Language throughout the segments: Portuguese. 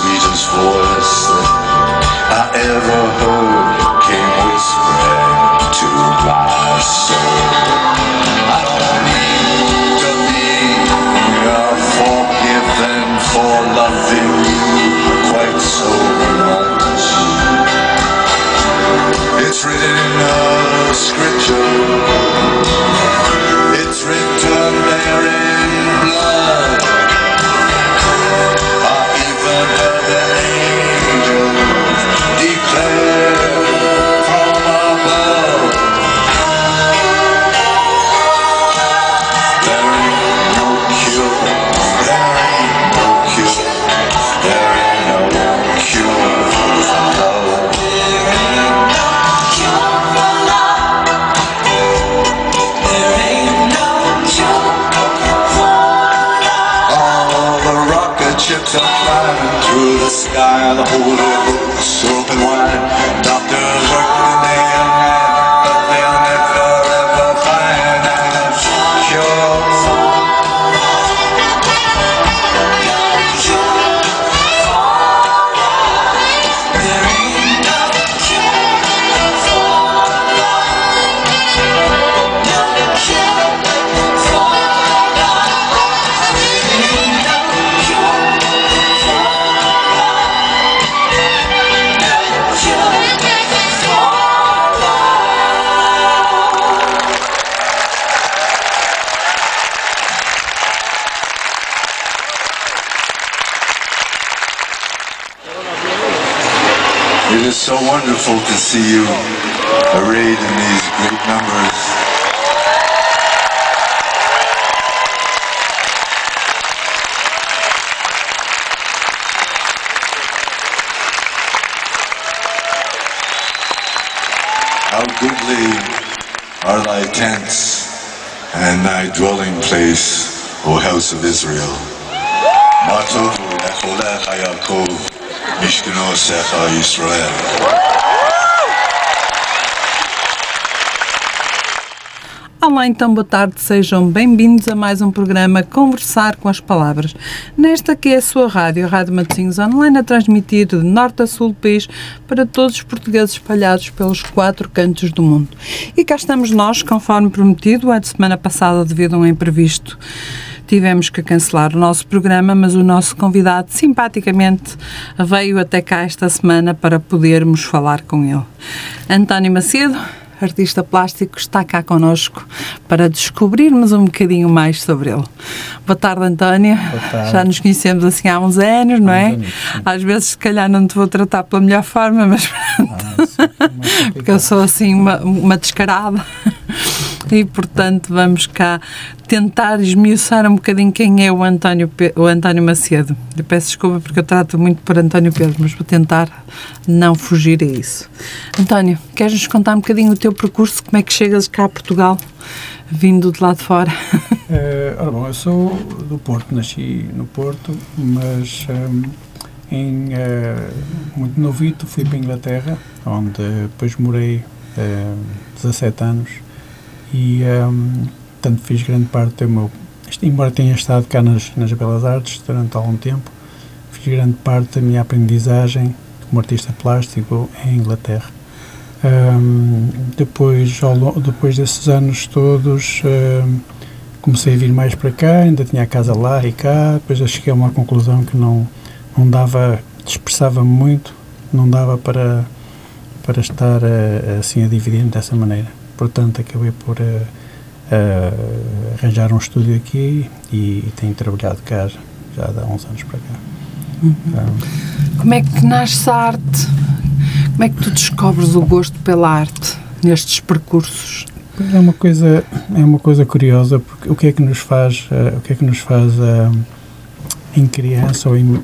Sweetest voice I ever heard. Wonderful to see you arrayed in these great numbers. How goodly are thy tents and thy dwelling place, O house of Israel. Yisrael. Olá, então, boa tarde, sejam bem-vindos a mais um programa Conversar com as Palavras. Nesta que é a sua rádio, a Rádio Matosinhos Online, a transmitir de norte a sul do país para todos os portugueses espalhados pelos quatro cantos do mundo. E cá estamos nós, conforme prometido, a de semana passada, devido a um imprevisto, tivemos que cancelar o nosso programa, mas o nosso convidado simpaticamente veio até cá esta semana para podermos falar com ele. António Macedo, artista plástico, está cá connosco para descobrirmos um bocadinho mais sobre ele. Boa tarde, António. tarde. Já nos conhecemos assim há uns anos, não é? Às vezes, se calhar, não te vou tratar pela melhor forma, mas pronto. porque eu sou assim uma, uma descarada e portanto vamos cá tentar esmiuçar um bocadinho quem é o António, o António Macedo. Eu peço desculpa porque eu trato muito por António Pedro, mas vou tentar não fugir a isso. António, queres-nos contar um bocadinho o teu percurso, como é que chegas cá a Portugal, vindo de lá de fora? Eh, ora bom, eu sou do Porto, nasci no Porto, mas ehm, em, eh, muito novito fui para a Inglaterra, onde depois morei eh, 17 anos e ehm, portanto fiz grande parte do meu, embora tenha estado cá nas, nas Belas Artes durante algum tempo, fiz grande parte da minha aprendizagem como artista plástico em Inglaterra. Ehm, depois, ao depois desses anos todos, ehm, comecei a vir mais para cá, ainda tinha a casa lá e cá, depois cheguei a uma conclusão que não, não dava, dispersava muito, não dava para, para estar eh, assim a dividir dessa maneira. Portanto, acabei por eh, eh, arranjar um estúdio aqui e, e tenho trabalhado cá já, há uns anos para cá. Ah, Como é que nasce a arte? Como é que tu descobres o gosto pela arte nestes percursos? É uma coisa é uma coisa curiosa porque o que é que nos faz eh, o que é que nos faz em criança ou em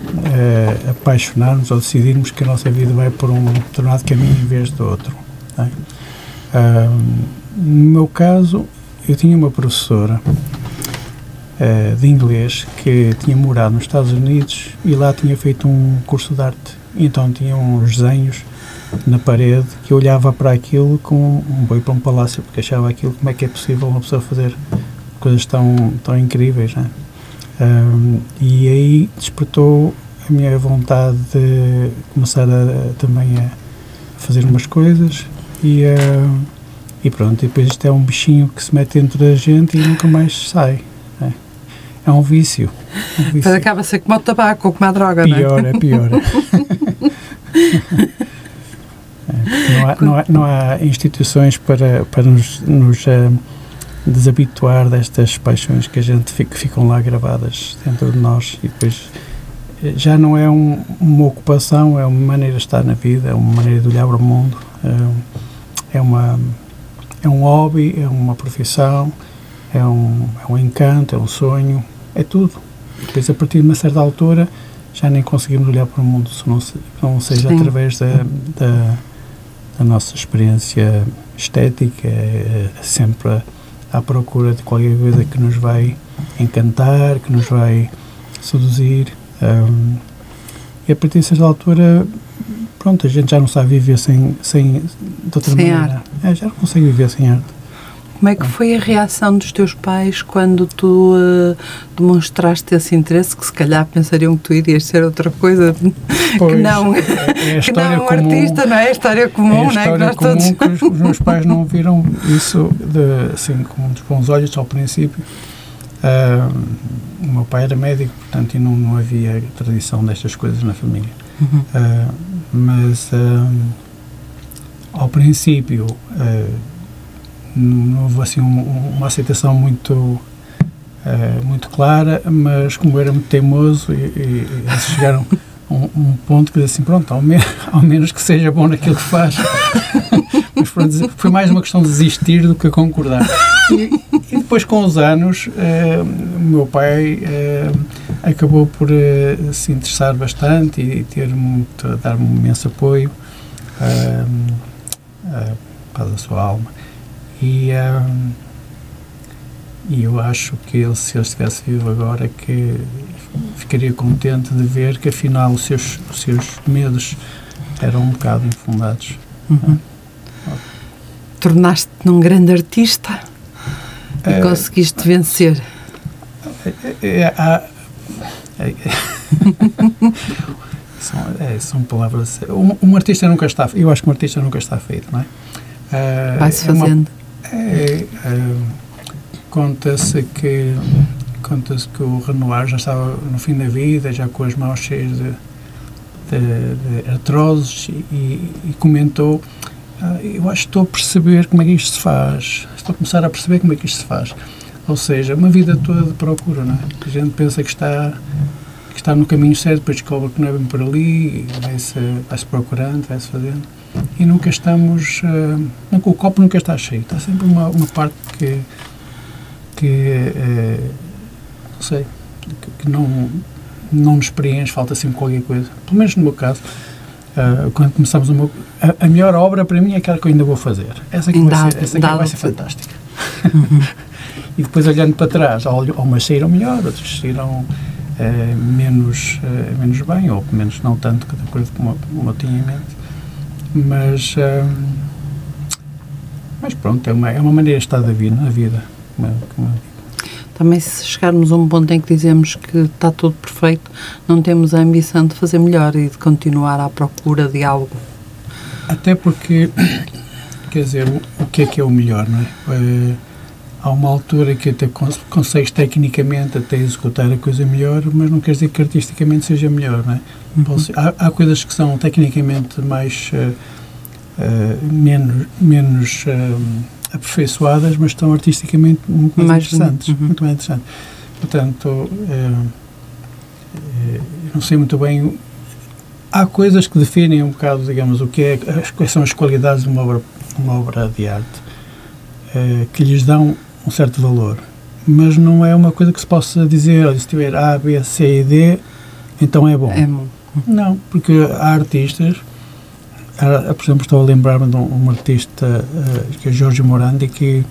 apaixonarmos ou decidirmos que a nossa vida vai por um determinado caminho em vez do outro é? No meu caso eu tinha uma professora eh, de inglês que tinha morado nos Estados Unidos e lá tinha feito um curso de arte então tinha uns desenhos na parede que eu olhava para aquilo como um boi para um palácio, porque achava aquilo como é que é possível uma pessoa fazer coisas tão, tão incríveis. Né? E aí despertou a minha vontade de começar a, também a fazer umas coisas e, uh, e pronto, e depois isto é um bichinho que se mete dentro da gente e nunca mais sai. É, é um vício. Um vício. Mas acaba a ser como o tabaco ou como a droga, pior, não é? é pior. É, não, há, não, há, não, há, instituições para, para nos, nos uh, desabituar destas paixões que a gente fica, ficam lá gravadas dentro de nós e depois eh, já não é um, uma ocupação, é uma maneira de estar na vida, é uma maneira de olhar para o mundo, é, é, uma, é um hobby, é uma profissão, é um, é um encanto, é um sonho, é tudo. Depois, a partir de uma certa altura, já nem conseguimos olhar para o mundo se não, se, não seja Sim. através da, da, da, nossa experiência estética, é, é sempre à procura de qualquer coisa que nos vai encantar, que nos vai seduzir. Um, e a partir dessa altura, pronto, a gente já não sabe viver sem, sem de outra sem maneira. É, já não consegue viver sem arte. Como é que foi a reação dos teus pais quando tu uh, demonstraste esse interesse, que se calhar pensariam que tu irias ser outra coisa pois, que não, é, é que não um comum, artista, não é? A história comum, é a história não é? Que comum que os, meus pais não viram isso de, assim com uns bons olhos ao princípio. Uh, o meu pai era médico, portanto, e não, não havia tradição destas coisas na família. Uhum. Uh, mas uh, ao princípio não houve assim um, uma aceitação muito uh, muito clara, mas como era muito teimoso e, e, eles chegaram um, um, ponto que assim, pronto, ao, me, ao, menos que seja bom naquilo que faz. mas pronto, foi mais uma questão de desistir do que concordar. E, e depois com os anos, uh, o meu pai uh, acabou por se interessar bastante e, ter muito, dar-me um imenso apoio para a sua alma. E, e eu acho que ele, se ele estivesse vivo agora, que ficaria contente de ver que afinal os seus, os seus medos eram um bocado infundados. Uhum. Tornaste-te num grande artista e é, conseguiste vencer. É, é, é, são, são, palavras. Um, um, artista nunca está. Eu acho que um artista nunca está feito, não é? Vai-se fazendo. É, é, conta-se que conta-se que o Renoir já estava no fim da vida, já com as mãos cheias de, de, de artroses e, e comentou ah, eu acho que estou a perceber como é que isto se faz estou a começar a perceber como é que isto se faz ou seja, uma vida toda de procura não é? a gente pensa que está que está no caminho certo, depois descobre que não é bem por ali vai-se vai -se procurando, vai-se fazendo e nunca estamos. Uh, nunca, o copo nunca está cheio. Está sempre uma, uma parte que. que uh, não sei. Que, que, não, não nos preenche, falta sempre qualquer coisa. Pelo menos no meu caso. Uh, quando começamos uma, a, a, melhor obra para mim é aquela que eu ainda vou fazer. Essa que vai ser, essa que vai ser fantástica. Uhum. e depois olhando para trás, umas saíram melhor, outras saíram uh, menos, uh, menos bem, ou menos não tanto, de acordo com como eu tinha em mente. Mas, hum, mas pronto, é uma, é uma maneira de estar da vida, na vida. Como, como também se chegarmos a um ponto em que dizemos que está tudo perfeito, não temos a ambição de fazer melhor e de continuar à procura de algo. Até porque, quer dizer, o, que é que é o melhor, não é? é há uma altura que até consegues tecnicamente até executar a coisa melhor, mas não quer dizer que artisticamente seja melhor, não é? Uhum. Há, há, coisas que são tecnicamente mais uh, uh, menos, menos uh, aperfeiçoadas, mas estão artisticamente muito mais, mais interessantes, uhum. muito mais interessantes. Portanto, não sei muito bem. Há coisas que definem um bocado, digamos, o que é, quais são as qualidades de uma obra, uma obra de arte que lhes dão um certo valor. Mas não é uma coisa que se possa dizer, olha, se tiver A, B, C e D, então é bom. É bom. Não, porque há artistas, há, por exemplo, estou a lembrar-me de um, um artista uh, que é Jorge Morandi, que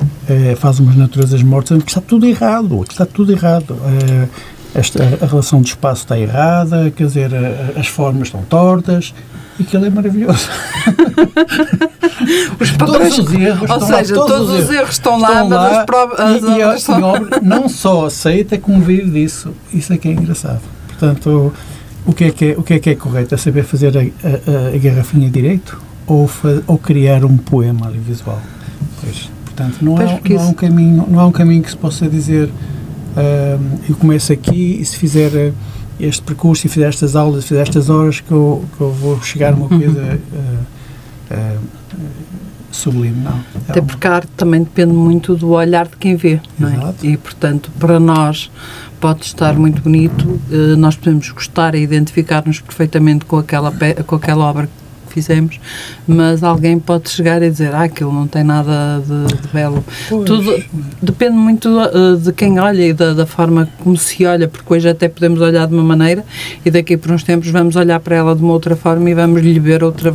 uh, faz umas naturezas mortas, que está tudo errado, que está tudo errado. Uh, esta, a relação de espaço está errada, quer dizer, as formas estão tortas, e que ele é maravilhoso. os padrões, todos os erros, ou seja, lá, todos, todos, os erros estão lá, estão mas as, e, as e, a, são... não só aceita, como vive disso. Isso é que é engraçado. Portanto, o que é que é, o que é, que é correto? É saber fazer a, a, a garrafinha direito ou, ou criar um poema ali visual? Pois, portanto, não, Pois, há, porque não, há isso- um caminho, não há um caminho que se possa dizer ah, eu começo aqui e se fizer ah, este percurso e fizer estas aulas, fizer estas horas que eu, que eu vou chegar a uma coisa ah, ah, sublime, não. É Até uma- porque a arte também depende muito do olhar de quem vê, não é? E, portanto, para nós pode estar muito bonito, eh, nós podemos gostar e identificar-nos perfeitamente com aquela, com aquela obra que fizemos, mas alguém pode chegar e dizer, ah, aquilo não tem nada de, de belo. Pois, Tudo depende muito eh, de quem olha e da, da forma como se olha, porque hoje até podemos olhar de uma maneira e daqui por uns tempos vamos olhar para ela de uma outra forma e vamos lhe ver outra,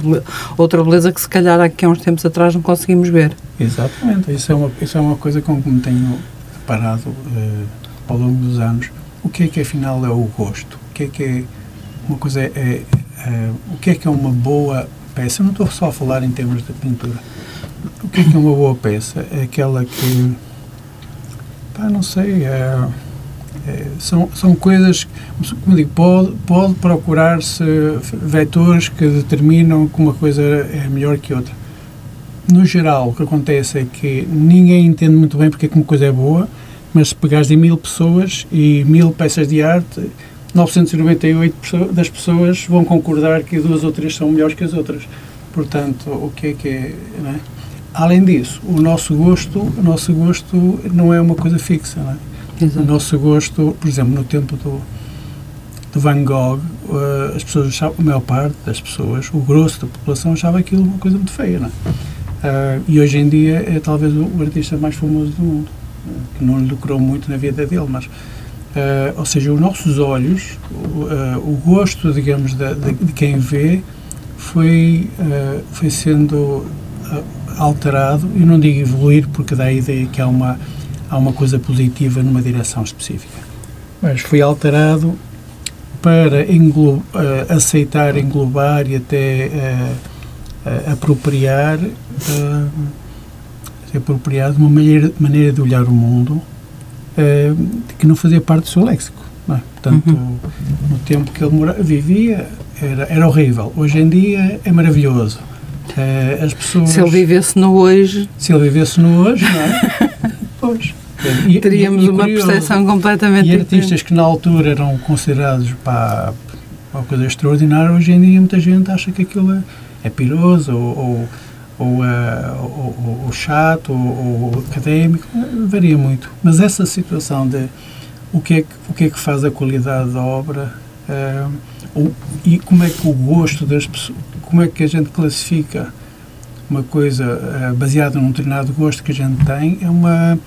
outra beleza que se calhar aqui há uns tempos atrás não conseguimos ver. Exatamente, isso é uma, isso é uma coisa com que me tenho deparado eh, ao longo dos anos. O que é que afinal é o gosto? O que é que é uma coisa é, é, eh, o que é que é uma boa peça? Eu não estou só a falar em termos de pintura. O que é que é uma boa peça? É aquela que pá, não sei, é, é, são, são coisas, como digo, pode, pode procurar-se vetores que determinam que uma coisa é melhor que outra no geral, o que acontece é que ninguém entende muito bem porque é que uma coisa é boa, mas se pegares em mil pessoas e mil peças de arte, 998 pesso- das pessoas vão concordar que duas ou três são melhores que as outras. Portanto, o que é que é. é? Além disso, o nosso gosto, o nosso gosto não é uma coisa fixa. É? O nosso gosto, por exemplo, no tempo do, do Van Gogh, eh, as pessoas achavam, a maior parte das pessoas, o grosso da população, achava aquilo uma coisa muito feia. É? Ah, e hoje em dia é talvez o, artista mais famoso do mundo, eh, que não lucrou muito na vida dele, mas. ah, ou seja, os nossos olhos, ah, o gosto, digamos, de, de quem vê, foi, ah, foi sendo alterado. Eu não digo evoluir, porque dá a ideia que há uma, há uma coisa positiva numa direção específica, mas foi alterado para englo- aceitar, englobar e até. apropriar, se apropriar de uma maneira, maneira de olhar o mundo ah, que não fazia parte do seu léxico. é? Portanto, Uhum. no tempo que ele mora- vivia era, era horrível. Hoje em dia é maravilhoso. Ah, as pessoas, Se ele vivesse no hoje, se ele vivesse no hoje, não é? pois. E- teríamos e- e uma curioso, percepção completamente e diferente. artistas que na altura eram considerados pá, uma coisa extraordinária, hoje em dia muita gente acha que aquilo é, é piroso ou, ou, ou, eh, ou- ou- ou chato ou, ou académico, varia muito. Mas essa situação de o que é que, o que, é que faz a qualidade da obra eh, o- e como é que o gosto das pessoas, como é que a gente classifica uma coisa eh, baseada num determinado gosto que a gente tem, é uma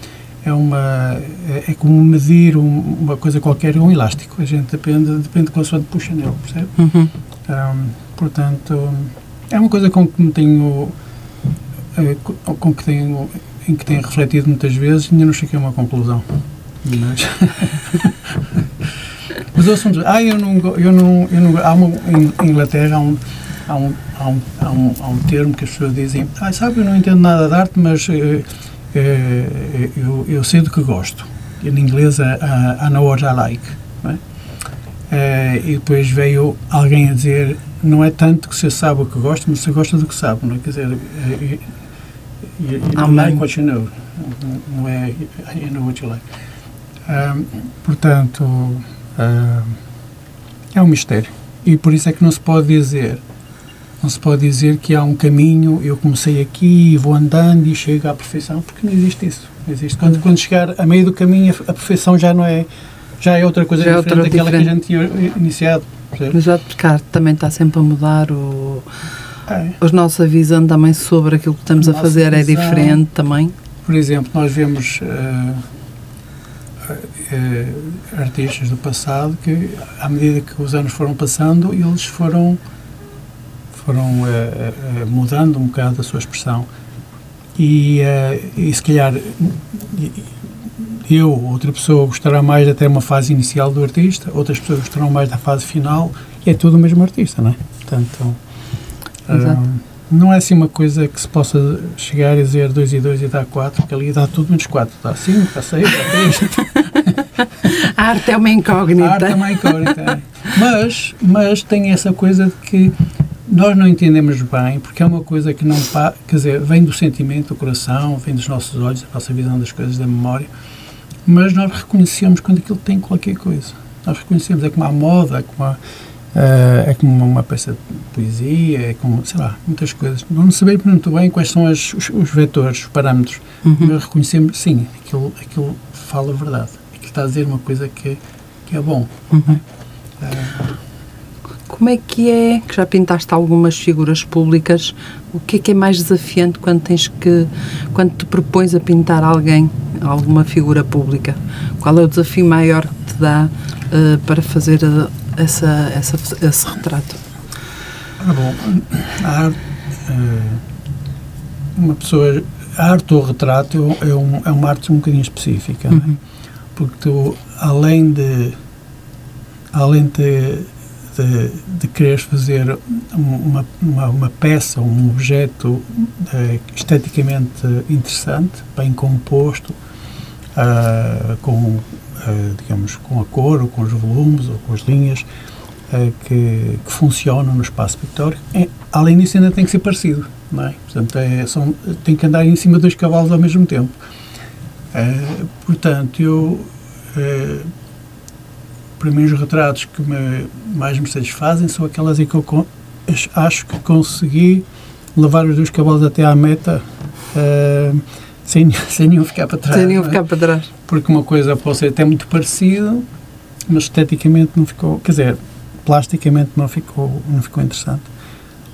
é uma é, é como medir um- uma coisa qualquer um elástico. A gente depende depende de consoante puxa nele, percebe? Uhum. Ahm, portanto, é uma coisa com que me tenho com que tenho em que tenho refletido muitas vezes ainda não cheguei a uma conclusão. Mas, mas dizer, ah, eu não, eu não, eu não há uma, em Inglaterra há um, há, um, há, um, há, um, há um termo que as pessoas dizem, ah, sabe, eu não entendo nada de arte, mas eh, eh, eu, eu sei do que gosto. Em inglês, é, I know what I like. é? Eh, e depois veio alguém a dizer, não é tanto que você sabe o que gosta, mas você gosta do que sabe, não é? Quer dizer, eh, you, you, you Amém. like what you know, não é you know what you like. Ahm, portanto, é um mistério. E por isso é que não se pode dizer, não se pode dizer que há um caminho, eu comecei aqui e vou andando e chego à perfeição, porque não existe isso. Não existe. Quando, quando chegar a meio do caminho, a, a perfeição já não é, já é outra coisa Já é diferente outra daquela que a diferente. gente tinha iniciado. Mas a arte também está sempre a mudar, o, É. a nossa visão também sobre aquilo que estamos a Nossa fazer é visão. diferente também. Por exemplo, nós vemos eh, eh, artistas do passado que, à medida que os anos foram passando, eles foram, foram eh, mudando um bocado a sua expressão. E, e se calhar eu ou outra pessoa gostará mais até uma fase inicial do artista, outras pessoas gostarão mais da fase final, e é tudo o mesmo artista, não é? Portanto, Exato. não é assim uma coisa que se possa chegar e dizer 2 e 2 e dá 4, porque ali dá tudo menos 4, dá 5, dá 6, dá 3. A arte é uma incógnita. A arte é uma incógnita. é. mas, mas tem essa coisa de que nós não entendemos bem, porque é uma coisa que não quer dizer, vem do sentimento, do coração, vem dos nossos olhos, da nossa visão das coisas, da memória, mas nós reconhecemos quando aquilo tem qualquer coisa. Nós reconhecemos, é como a moda, é como, a, eh, é como uma peça de poesia, é como, sei lá, muitas coisas. Não sabemos muito bem quais são as- os, os vetores, os parâmetros, mas reconhecemos, sim, aquilo, aquilo fala a verdade. Aquilo está a dizer uma coisa que, que é bom. Como é que é, que já pintaste algumas figuras públicas, o que é que é mais desafiante quando tens que, quando te propões a pintar alguém, alguma figura pública? Qual é o desafio maior que te dá eh, para fazer essa, essa, esse retrato? Ora bom, a arte, eh, uma pessoa, a arte ou retrato é, um, é uma arte um bocadinho específica, é? porque tu, além de, além de, de, de quereres fazer uma, uma, uma peça, um objeto eh, esteticamente interessante, bem composto, ah, com, ah, digamos, com a cor, ou com os volumes, ou com as linhas, eh, que, que funcionam no espaço pictórico. É, além disso, ainda tem que ser parecido, não é? Portanto, é, são, tem que andar em cima de dois cavalos ao mesmo tempo. Eh, portanto, eu, eh, para mim, os retratos que me, mais me satisfazem são aquelas em que eu acho que consegui levar os dois cavalos até à meta eh, sem, sem nenhum ficar para trás. Sem nenhum é? ficar para trás. porque uma coisa pode ser até muito parecido, mas esteticamente não ficou, quer dizer, plasticamente não ficou, não ficou interessante.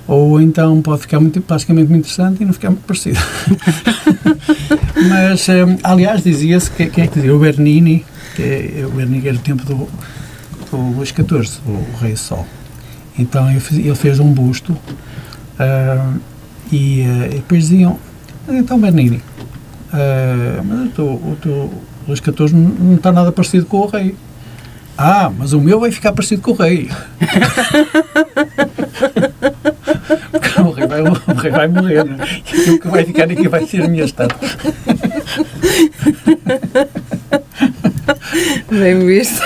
Ou então pode ficar muito, plasticamente muito interessante e não ficar muito parecido. mas, hum, aliás, dizia-se, que, quem é que dizia? O Bernini, que é, o Bernini era do tempo do, do Luís XIV, o Rei Sol. Então ele fez, ele fez um busto hum, e, eh, e depois diziam, então Bernini, ah, mas o teu, o teu Luís XIV não, está nada parecido com o rei. Ah, mas o meu vai ficar parecido com o rei. Porque o rei vai, o rei vai morrer, é? E aquilo que vai ficar aqui vai ser a minha estátua. Bem visto.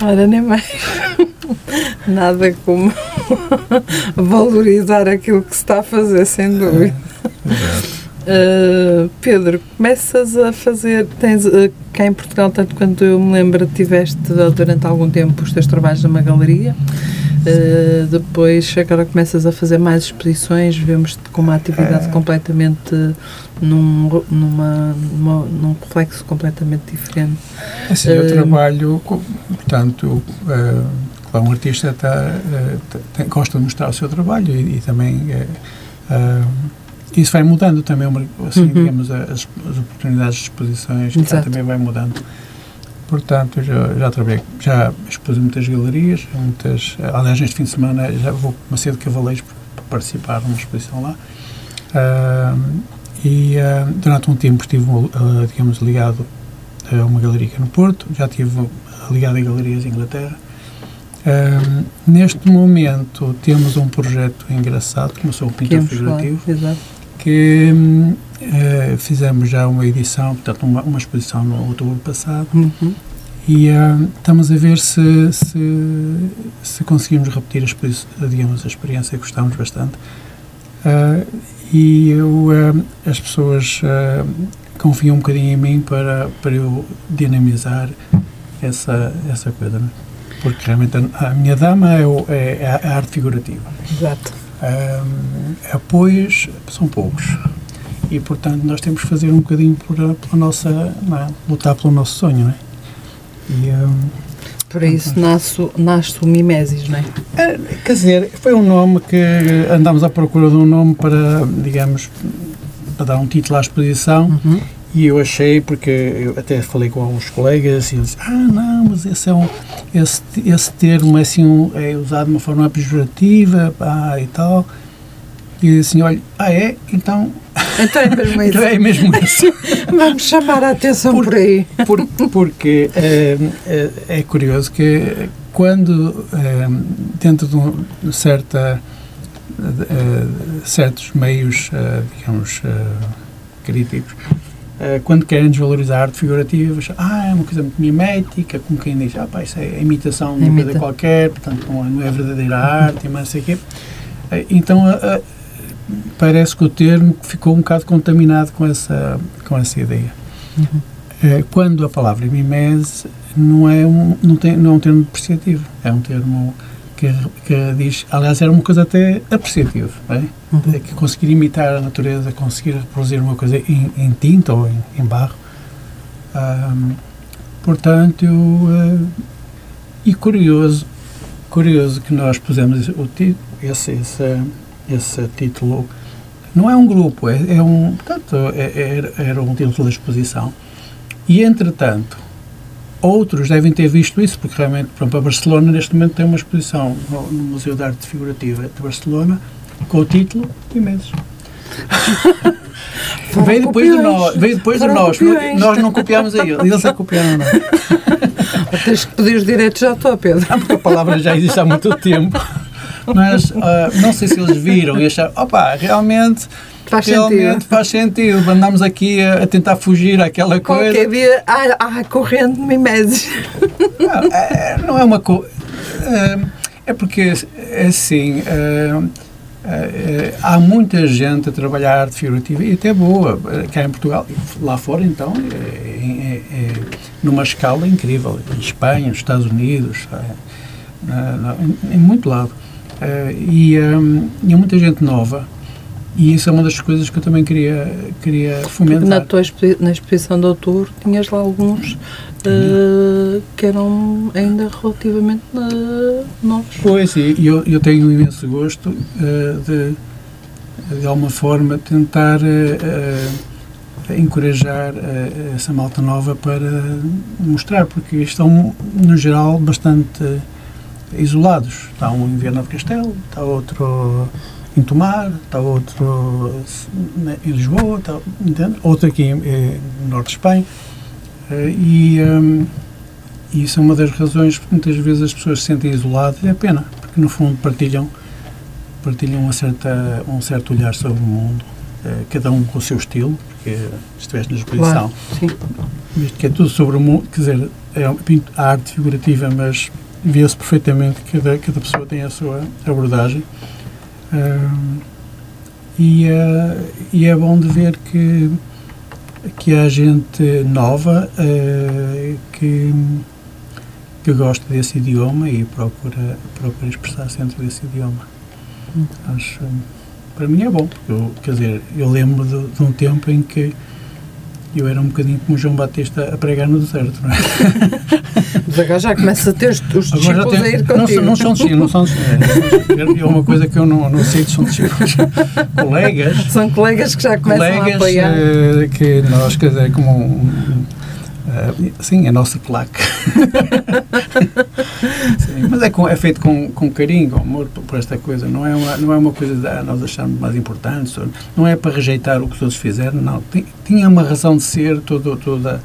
Ora, nem mais. Nada como valorizar aquilo que se está a fazer, sem dúvida. Uh, Pedro, começas a fazer, tens uh, cá em Portugal, tanto quanto eu me lembro, tiveste durante algum tempo os teus trabalhos numa galeria, Uh, depois agora começas a fazer mais exposições, vemos-te com uma atividade completamente num, numa, numa- num reflexo completamente diferente. Assim, eu trabalho, com, portanto, claro, um artista está, eh, tem- gosta de mostrar o seu trabalho e, e também eh, eh, isso vai mudando também, assim, Uhum. digamos, as, as oportunidades de exposições Exato. também vai mudando. Portanto, eu já, já trabalhei, já expus muitas galerias, muitas, aliás, este fim de semana já vou a Macedo Cavaleiros para participar numa exposição lá. Ah, e ah, durante um tempo estive, ah, digamos, ligado a uma galeria aqui no Porto, já estive ligado a galerias em Inglaterra. Ah, neste momento temos um projeto engraçado, que eu sou um pintor figurativo, que hum, eh, fizemos já uma edição, portanto uma, uma exposição no outubro passado, Uhum. e estamos a ver se, se, se conseguimos repetir a, digamos, a experiência, gostamos bastante. Ah, e eu, as pessoas confiam um bocadinho em mim para, para eu dinamizar essa, essa coisa, não é? Porque realmente a, a minha dama é, o- é a arte figurativa. Exato. Ahm, apoios são poucos e portanto nós temos que fazer um bocadinho por, a- pela nossa é? lutar pelo nosso sonho não é? e, ahm, Por isso nasce, o- nasce o Mimesis, não é? é, quer dizer foi um nome que andámos à procura de um nome para digamos para dar um título à exposição Uhum. E eu achei porque eu até falei com alguns colegas e eles ah não mas esse é um esse, esse termo é assim um, é usado de uma forma pejorativa pá, e tal e assim olha ah é então Então é mesmo isso. Então é mesmo isso. Vamos chamar a atenção por, Por- aí. Por- porque eh, eh, é curioso que quando eh, dentro de um certa, certos meios, digamos, críticos, quando querem desvalorizar a arte figurativa, acham, ah, é uma coisa muito mimética, como quem diz, ah, pá, isso é imitação de uma coisa qualquer, portanto não é, é verdadeira arte, não sei o quê. Eh, Então, eh, eh, parece que o termo ficou um bocado contaminado com essa, com essa ideia. Eh, Quando a palavra mimese não é um, não tem, não é um termo depreciativo, é um termo que, que diz, aliás, era uma coisa até apreciativa, é? É que conseguir imitar a natureza, conseguir reproduzir uma coisa em, em tinta ou em, em barro. Ahm, portanto, eu, eh, e curioso, curioso que nós pusemos o ti- esse, esse, esse título. Não é um grupo, é, é um. Portanto, é- é- era, era um título da exposição. E, entretanto, outros devem ter visto isso, porque realmente, exemplo, a Barcelona neste momento tem uma exposição no, Museu de Arte Figurativa de Barcelona com o título Imensos. Veio depois de nós, veio depois de nós. Nós não copiámos a ele, eles é que copiaram a nós. Tens que pedir os direitos já estou, Pedro. Ah, porque a palavra já existe há muito tempo. Mas ah, não sei se eles viram e acharam, opa, realmente, Faz realmente sentido. faz sentido. Andamos aqui a, a tentar fugir àquela coisa. Dia há, há corrente de mimeses. Não, é, não é uma coisa. É porque, é assim, é, é, há muita gente a trabalhar arte figurativa e até boa, cá em Portugal. Lá fora, então, é, é- é numa escala incrível. Em Espanha, nos Estados Unidos, em, muito lado. E, e há muita gente nova. E isso é uma das coisas que eu também queria, queria fomentar. Na tua expo- na exposição de outubro tinhas lá alguns eh, que eram ainda relativamente eh, novos. Pois, e eu, eu tenho um imenso gosto eh, de, de alguma forma, tentar encorajar essa malta nova para mostrar, porque estão, no geral, bastante isolados. Está um em Viana do Castelo, está outro em Tomar, está outro na- em Lisboa, está, entende? outro aqui eh, no norte de Espanha. Eh, e, hum, e isso é uma das razões porque muitas vezes as pessoas se sentem isoladas é pena, porque no fundo partilham, partilham uma certa, um certo olhar sobre o mundo, eh, cada um com o seu estilo, porque estiveste na exposição, sim. visto que é tudo sobre o mundo, quer dizer, é um- a arte figurativa, mas vê-se perfeitamente que cada, cada pessoa tem a sua abordagem. E, eh, e é bom de ver que, que há gente nova eh, que, que gosta desse idioma e procura, procura expressar-se dentro desse idioma. Acho, para mim é bom. Eu, quer dizer, eu lembro de, de um tempo em que eu era um bocadinho como o João Batista a pregar no deserto, não é? Mas agora já começa a ter os, discípulos a ir não, contigo. não são discípulos, não são discípulos. É uma coisa que eu não, não sei se são discípulos. Colegas, São colegas que já começam a colegas apoiar. eh, que nós, quer dizer, como eh, sim, a nossa placa. Sim, mas é, com- é feito com, com carinho, com amor por, por esta coisa. Não é uma, não é uma coisa de ah, nós acharmos mais importantes. ou- Não é para rejeitar o que os outros fizeram, não. Tinha uma razão de ser todo, toda.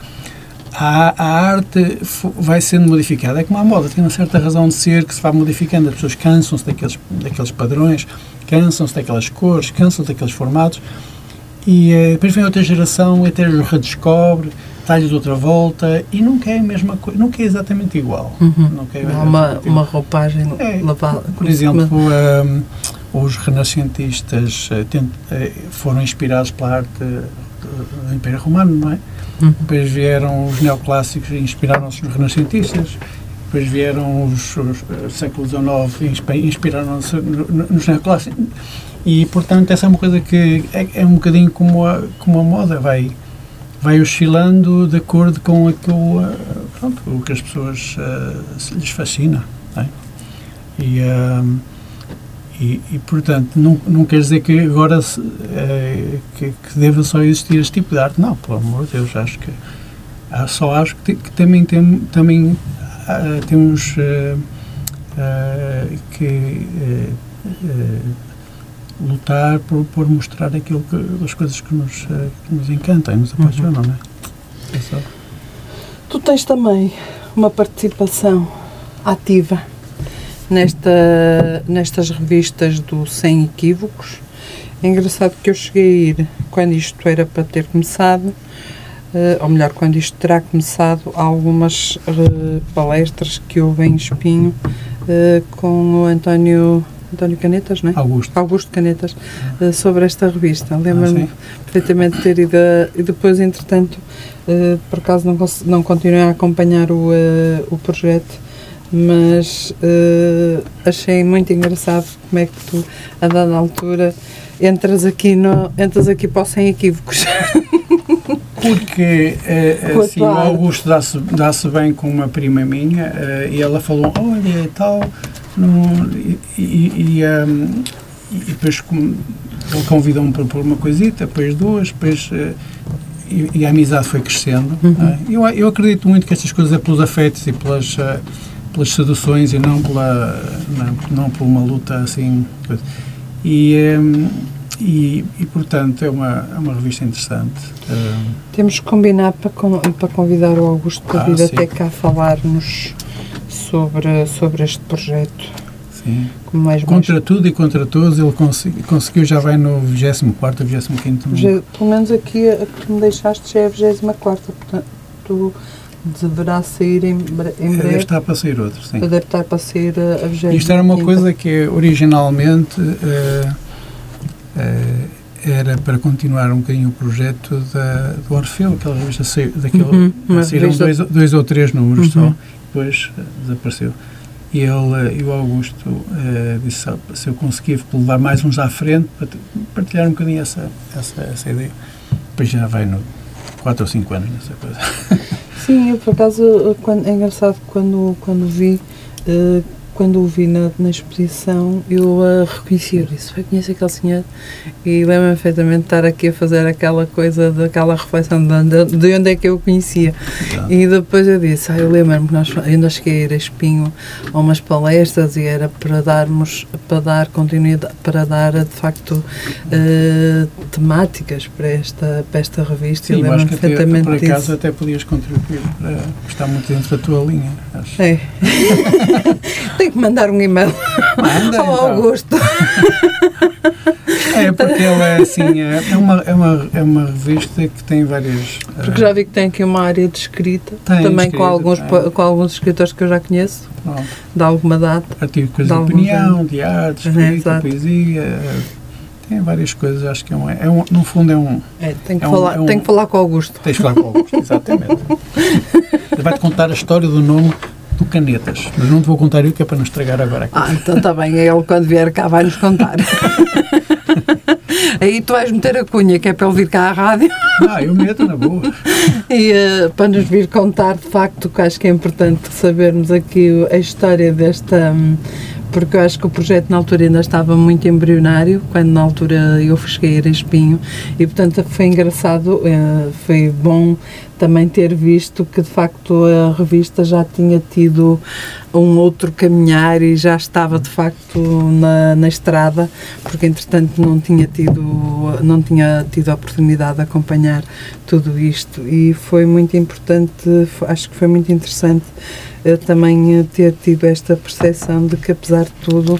A, a arte vai sendo modificada. É como a moda, tem uma certa razão de ser que se vai modificando. As pessoas cansam-se daqueles, daqueles padrões, cansam-se daquelas cores, cansam-se daqueles formatos. E eh, depois vem outra geração e até redescobre, dá-lhes outra volta e nunca é a mesma coisa, nunca é exatamente igual. Uhum. Nunca é Não uma, igual. uma roupagem É, lavada. Por exemplo, hum, os renascentistas eh, eh, foram inspirados pela arte eh, do Império Romano, não é? Uhum. Depois vieram os neoclássicos e inspiraram-se nos renascentistas. Depois vieram os, os século XIX e inspi- inspiraram-se no- no- nos neoclássicos. E, portanto, essa é uma coisa que é, é um bocadinho como a, como a moda, vai, vai oscilando de acordo com aquilo, pronto, o que as pessoas se lhes fascina. é? E, ehm, e, e, portanto, não, não quer dizer que agora se, eh, que, que deva só existir este tipo de arte. Não, pelo amor de Deus, acho que só acho que, que também, tem, também temos que lutar por, por mostrar aquilo que, as coisas que nos, eh, que nos encantam e nos apaixonam, não é? É só. Tu tens também uma participação ativa nesta, nestas revistas do Sem Equívocos. É engraçado que eu cheguei a ir, quando isto era para ter começado, eh, ou melhor, quando isto terá começado, algumas eh, palestras que houve em Espinho com o António, António Canetas, não é? Augusto. Augusto Canetas, eh, sobre esta revista. Lembro-me Ah, perfeitamente de ter ido a- e depois, entretanto, eh, por acaso não, não continuei a acompanhar o, eh, o projeto, mas achei muito engraçado como é que tu, a dada altura, entras aqui, no, entras aqui para o sem equívocos. Porque a assim, o. Augusto dá-se dá bem com uma prima minha eh, e ela falou, olha e tal, não, e, e, e, ehm, e depois com- ele convidou-me para pôr uma coisita, depois duas, depois eh, e, a amizade foi crescendo. é? Eu, eu acredito muito que estas coisas é pelos afetos e pelas, eh, pelas seduções e não, pela, não, não por uma luta assim. coisa. E, ehm, e, e, portanto é uma, é uma revista interessante. ehm, Temos que combinar para, con- para convidar o Augusto para Ah, vir sim. até cá falar-nos sobre, sobre este projeto. Sim. Mais Contra tudo e contra todos, ele consegui- conseguiu, já vai no 24 ou 25 mais, já- pelo menos aqui a que me deixaste já é a 24, portanto deverá sair em, em Deve breve. estar para sair outro, sim. Deve estar para sair a a 25. Isto era uma coisa que originalmente eh, eh, era para continuar um bocadinho o projeto da, do Orfeu, aquela revista daquele, Uhum, saíram dois, dois ou três números Uhum. só, depois eh, desapareceu. E ele e o Augusto eh, disse "Ah, se eu conseguir levar mais uns à frente para partilhar um bocadinho essa, essa, essa ideia. Depois já vai no 4 ou 5 anos nessa coisa. Sim, eu por acaso, quando, é engraçado quando, quando vi, eh, quando o vi na, na exposição, eu a reconheci, eu disse, eu conheço aquele senhor e lembro-me perfeitamente de estar aqui a fazer aquela coisa, daquela reflexão de onde, de onde é que eu o conhecia. E depois eu disse, ah, eu lembro-me que nós ainda cheguei a ir a Espinho a umas palestras e era para darmos, para dar continuidade, para dar de facto eh, temáticas para esta, para esta revista. Sim, eu lembro-me que até, perfeitamente por disso. acaso até podias contribuir para estar muito dentro da tua linha. Acho. É. Tenho que mandar um e-mail Manda, ao então. Augusto. É, porque ele é assim, é é uma, é, uma, é uma revista que tem várias. Porque já vi que tem aqui uma área de escrita, Tem também escrita, com, alguns, tem. com alguns escritores que eu já conheço, pronto, de alguma data. artigos de opinião, de arte, escrita, exato. poesia. Tem várias coisas, acho que é um, é um no fundo é um. É, tenho, que É um- falar, é um- tenho que falar com o Augusto. Tens de falar com o Augusto, exatamente. Ele vai-te contar a história do nome do Canetas, mas não te vou contar eu que é para não estragar agora aqui. Ah, então está bem, ele quando vier cá vai nos contar. Aí tu vais meter a cunha, que é para ele vir cá à rádio Ah, eu meto na boa. e eh, para nos vir contar de facto que acho que é importante sabermos aqui a história desta. hum, porque eu acho que o projeto na altura ainda estava muito embrionário, quando na altura eu cheguei a Espinho, e portanto foi engraçado, eh, foi bom também ter visto que de facto a revista já tinha tido um outro caminhar e já estava de facto na, na estrada, porque entretanto não tinha tido não tinha tido a oportunidade de acompanhar tudo isto. E foi muito importante, acho que foi muito interessante eh, também eh, ter tido esta percepção de que apesar de tudo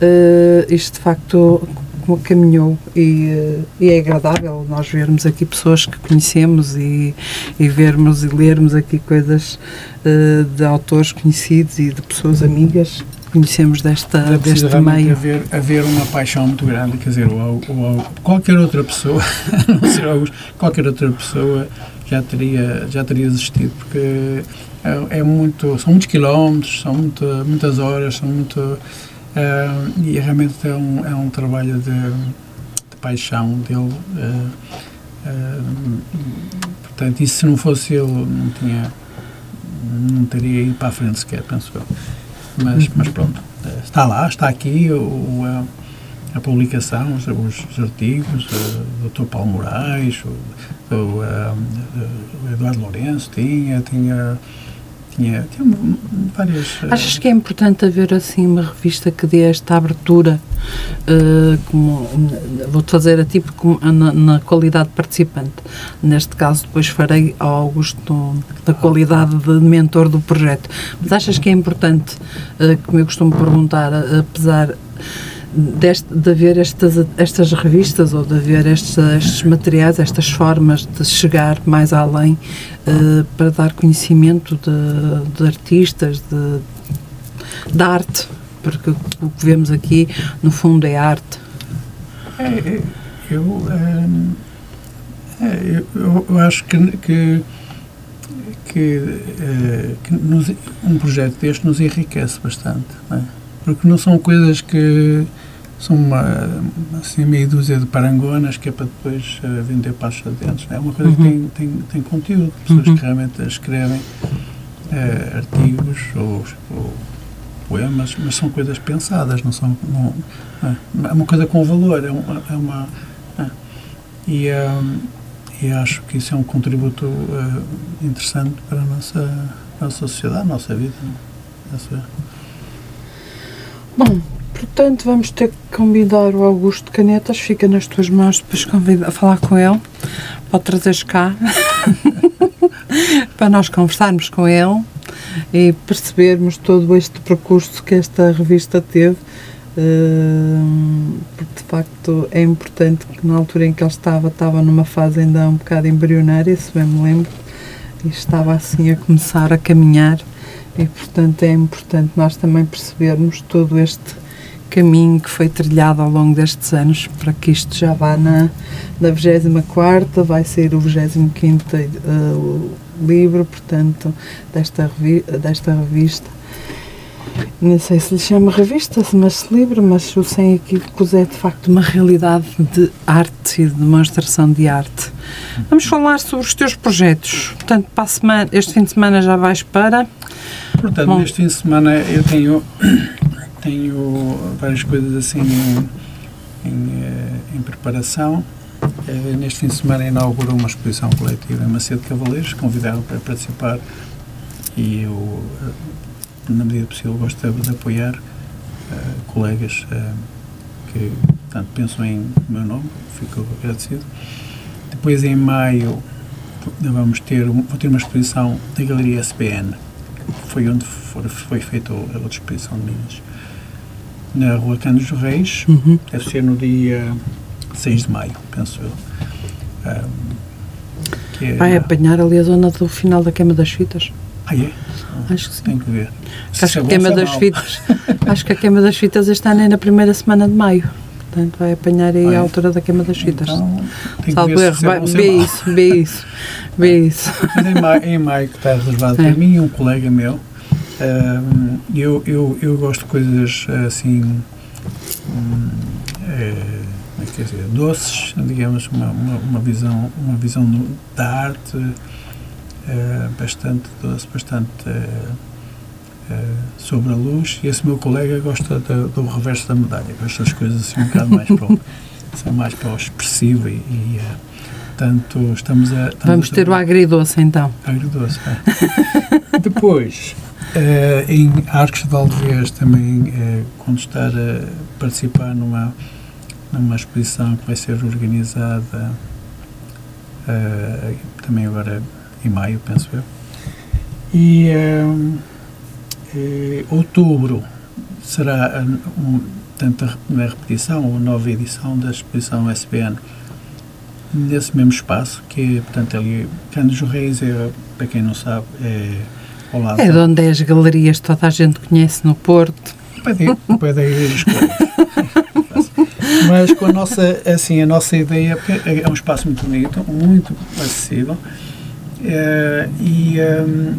eh, isto de facto como caminhou e, eh, e é agradável nós vermos aqui pessoas que conhecemos e, e vermos e lermos aqui coisas eh, de autores conhecidos e de pessoas amigas que conhecemos desta, É deste meio. haver, haver uma paixão muito grande, quer dizer, o, Au- o, Au- qualquer outra pessoa, não ser Augusto, qualquer outra pessoa já teria, já teria existido, porque é, é muito, são muitos quilómetros, são muito, muitas horas, são muito, eh, e realmente é um, é um trabalho de, de paixão dele. eh, eh, portanto, e se não fosse ele, não tinha, não teria ido para a frente sequer, penso eu. Mas, mas pronto, eh, está lá, está aqui o, a, a publicação, os, os artigos, eh, o Dr. Paulo Moraes, o, o, eh, o Eduardo Lourenço tinha, tinha, tinha, tinha várias. eh, Achas que é importante haver assim uma revista que dê esta abertura, eh, como vou-te fazer a ti porque na, na qualidade de participante. Neste caso, depois farei ao Augusto na qualidade de mentor do projeto. Mas achas que é importante, eh, como eu costumo perguntar, apesar deste, de haver estas, estas revistas ou de haver estes, estes materiais, estas formas de chegar mais além uh, para dar conhecimento de, de artistas, de, de arte, porque o que vemos aqui, no fundo, é arte. É, é, eu, é, eu, eu, acho que, que, que, é, que nos, um projeto deste nos enriquece bastante, não é? Porque não são coisas que são uma, assim, meia dúzia de parangonas que é para depois uh, vender pastas de dentes. É uma coisa uhum. que tem, tem, tem conteúdo, pessoas uhum. que realmente escrevem uh, artigos ou, ou, poemas, mas são coisas pensadas, não são. Não, é, é uma coisa com valor, é uma. É uma é. E, um, e acho que isso é um contributo uh, interessante para a nossa, a nossa sociedade, a nossa vida. Nossa, Bom, portanto, vamos ter que convidar o Augusto Canetas, fica nas tuas mãos depois convida, a falar com ele, pode trazeres cá, para nós conversarmos com ele e percebermos todo este percurso que esta revista teve. Porque de facto é importante que na altura em que ele estava, estava numa fase ainda um bocado embrionária, se bem me lembro, e estava assim a começar a caminhar e, portanto, é importante nós também percebermos todo este caminho que foi trilhado ao longo destes anos para que isto já vá na, na 24 vai ser o 25 uh, livro, portanto, desta, revi desta revista. Não sei se lhe chama revista, mas livro, mas o Sem Equívocos é de facto uma realidade de arte e de demonstração de arte. Vamos falar sobre os teus projetos. Portanto, para semana, este fim de semana já vais para Portanto, Bom. neste fim de semana eu tenho, tenho várias coisas assim em, em, eh, em preparação. Eh, neste fim de semana inaugurou uma exposição coletiva em Macedo Cavaleiros, convidaram para participar e eu, eh, na medida possível, gosto de, de apoiar uh, colegas uh, que portanto, pensam em meu nome, fico agradecido. Depois, em maio, vamos ter, vou ter uma exposição da Galeria SPN, foi onde for, foi feita a exposição de Minas. Na Rua Canos dos Reis, uhum. deve ser no dia 6 de maio, penso eu. Um, é Vai apanhar ali a zona do final da queima das fitas? Ah, é? Acho que sim. Tem que ver. Acho que, a queima das fitas, acho que a queima das fitas este ano é na primeira semana de maio. Portanto, vai apanhar aí a altura da queima das fitas. Então, Salvo erro, vai, vê isso, vê isso, vê isso. Em maio, em maio que está reservado é. para mim e um colega meu, um, eu, eu, eu gosto de coisas assim, um, é, quer dizer, doces, digamos, uma, uma, uma visão, uma visão da arte é, bastante doce, bastante é, é, sobre a luz. E esse meu colega gosta de, do reverso da medalha, gosta das coisas assim um bocado mais para o, são mais para o expressivo e, e portanto estamos a... Estamos Vamos ter a, o agridoce então. Agridoce, é. Depois, Uh, em Arcos de Valdevez também, uh, quando estar a participar numa, numa exposição que vai ser organizada uh, também agora em maio, penso eu. E outubro será um, tanto a repetição ou nova edição da exposição SBN nesse mesmo espaço, que é, portanto, ali, Candos Reis, é, para quem não sabe, é ao lado. É de onde é as galerias toda a gente conhece no Porto. Pode ir, pode ir Mas com a nossa, assim, a nossa ideia é, é um espaço muito bonito, muito acessível é, e, um,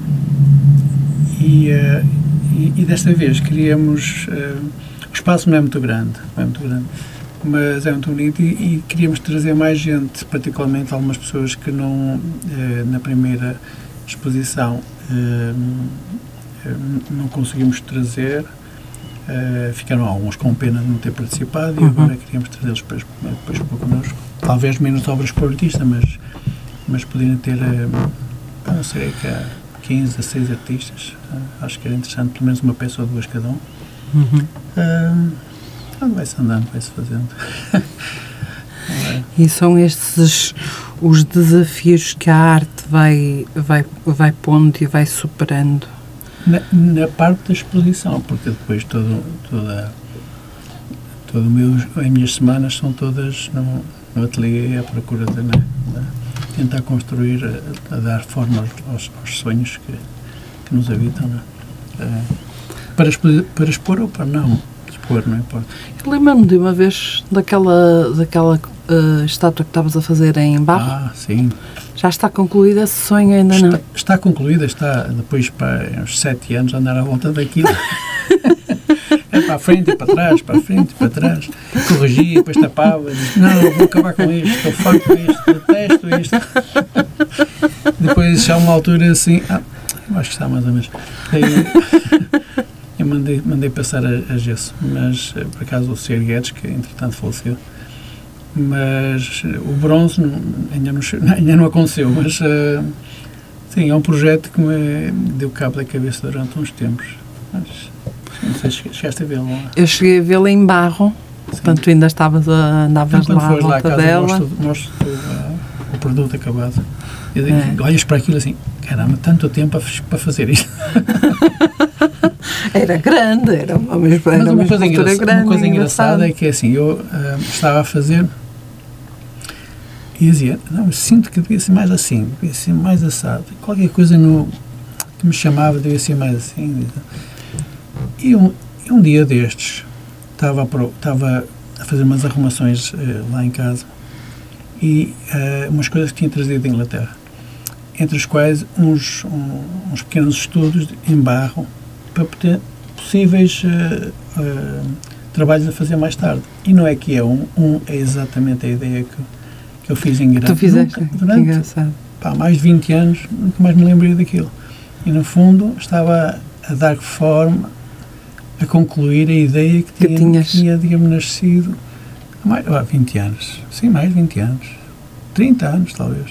e, uh, e, e, desta vez queríamos, uh, o espaço não é muito grande, não é muito grande, mas é muito bonito e, e queríamos trazer mais gente, particularmente algumas pessoas que não, uh, na primeira exposição não conseguimos trazer, uh, ficaram alguns com pena de não ter participado e uhum. agora queríamos trazê-los depois, depois para connosco. Talvez menos obras por artista, mas, mas poderiam ter, uh, não sei, que há 15 a 6 artistas. Uh, acho que era interessante, pelo menos uma peça ou duas cada um. Uhum. Uh, vai-se andando, vai-se fazendo. E são estes os desafios que a arte vai, vai, vai pondo e vai superando? Na, na parte da exposição, porque depois todo, toda, todo meu, as minhas semanas são todas no, no ateliê à procura de, de tentar construir, a, a dar forma aos, aos sonhos que, que nos habitam. Né? Eh, para, expor, para expor ou para não expor, não importa. Eu lembro-me de uma vez daquela, daquela eh, estátua que estavas a fazer em barro. Ah, sim. Já está concluído esse sonho, ainda Está, não? está concluída, está depois para uns sete anos andar à volta daquilo. é para a frente e para trás, para a frente para trás. Corrigia, depois tapava, dizia, não, vou acabar com isto, estou farto disto, detesto isto. Depois, já uma altura assim, ah, acho que está mais ou menos. Aí, eu mandei, mandei passar a, a gesso, mas eh, por acaso o Sr. Guedes, que entretanto faleceu, mas eh, o bronze ainda, não, ainda não aconteceu, mas eh, sim, é um projeto que me deu cabo da cabeça durante uns tempos. Mas não sei se chegaste a vê-lo lá. Eu cheguei a vê-la em barro, portanto tu ainda estavas a, andavas Então, lá à lá volta casa, dela. mostro, mostro uh, o produto acabado. E digo, É. olhas para aquilo assim, caramba, tanto tempo para fazer isto. Era grande, era uma, era Mas uma, uma coisa, engraçada, grande, uma coisa engraçada é que assim, eu ah, estava a fazer e dizia, não, eu sinto que devia ser mais assim, devia ser mais assado. Qualquer coisa no, que me chamava devia ser mais assim. E um, e um dia destes, estava pro- estava a fazer umas arrumações eh, lá em casa e eh, umas coisas que tinha trazido da Inglaterra, entre as quais uns, um- uns pequenos estudos em barro para poder possíveis eh, trabalhos a fazer mais tarde. E não é que é um, um é exatamente a ideia que, que eu fiz em grande. Tu fizeste, Nunca- durante pá, mais de 20 anos, nunca mais me lembrei daquilo. E no fundo estava a dar forma, a concluir a ideia que Que tinha, que tinha digamos, nascido há mais, há 20 anos. Sim, mais de 20 anos. 30 anos, talvez.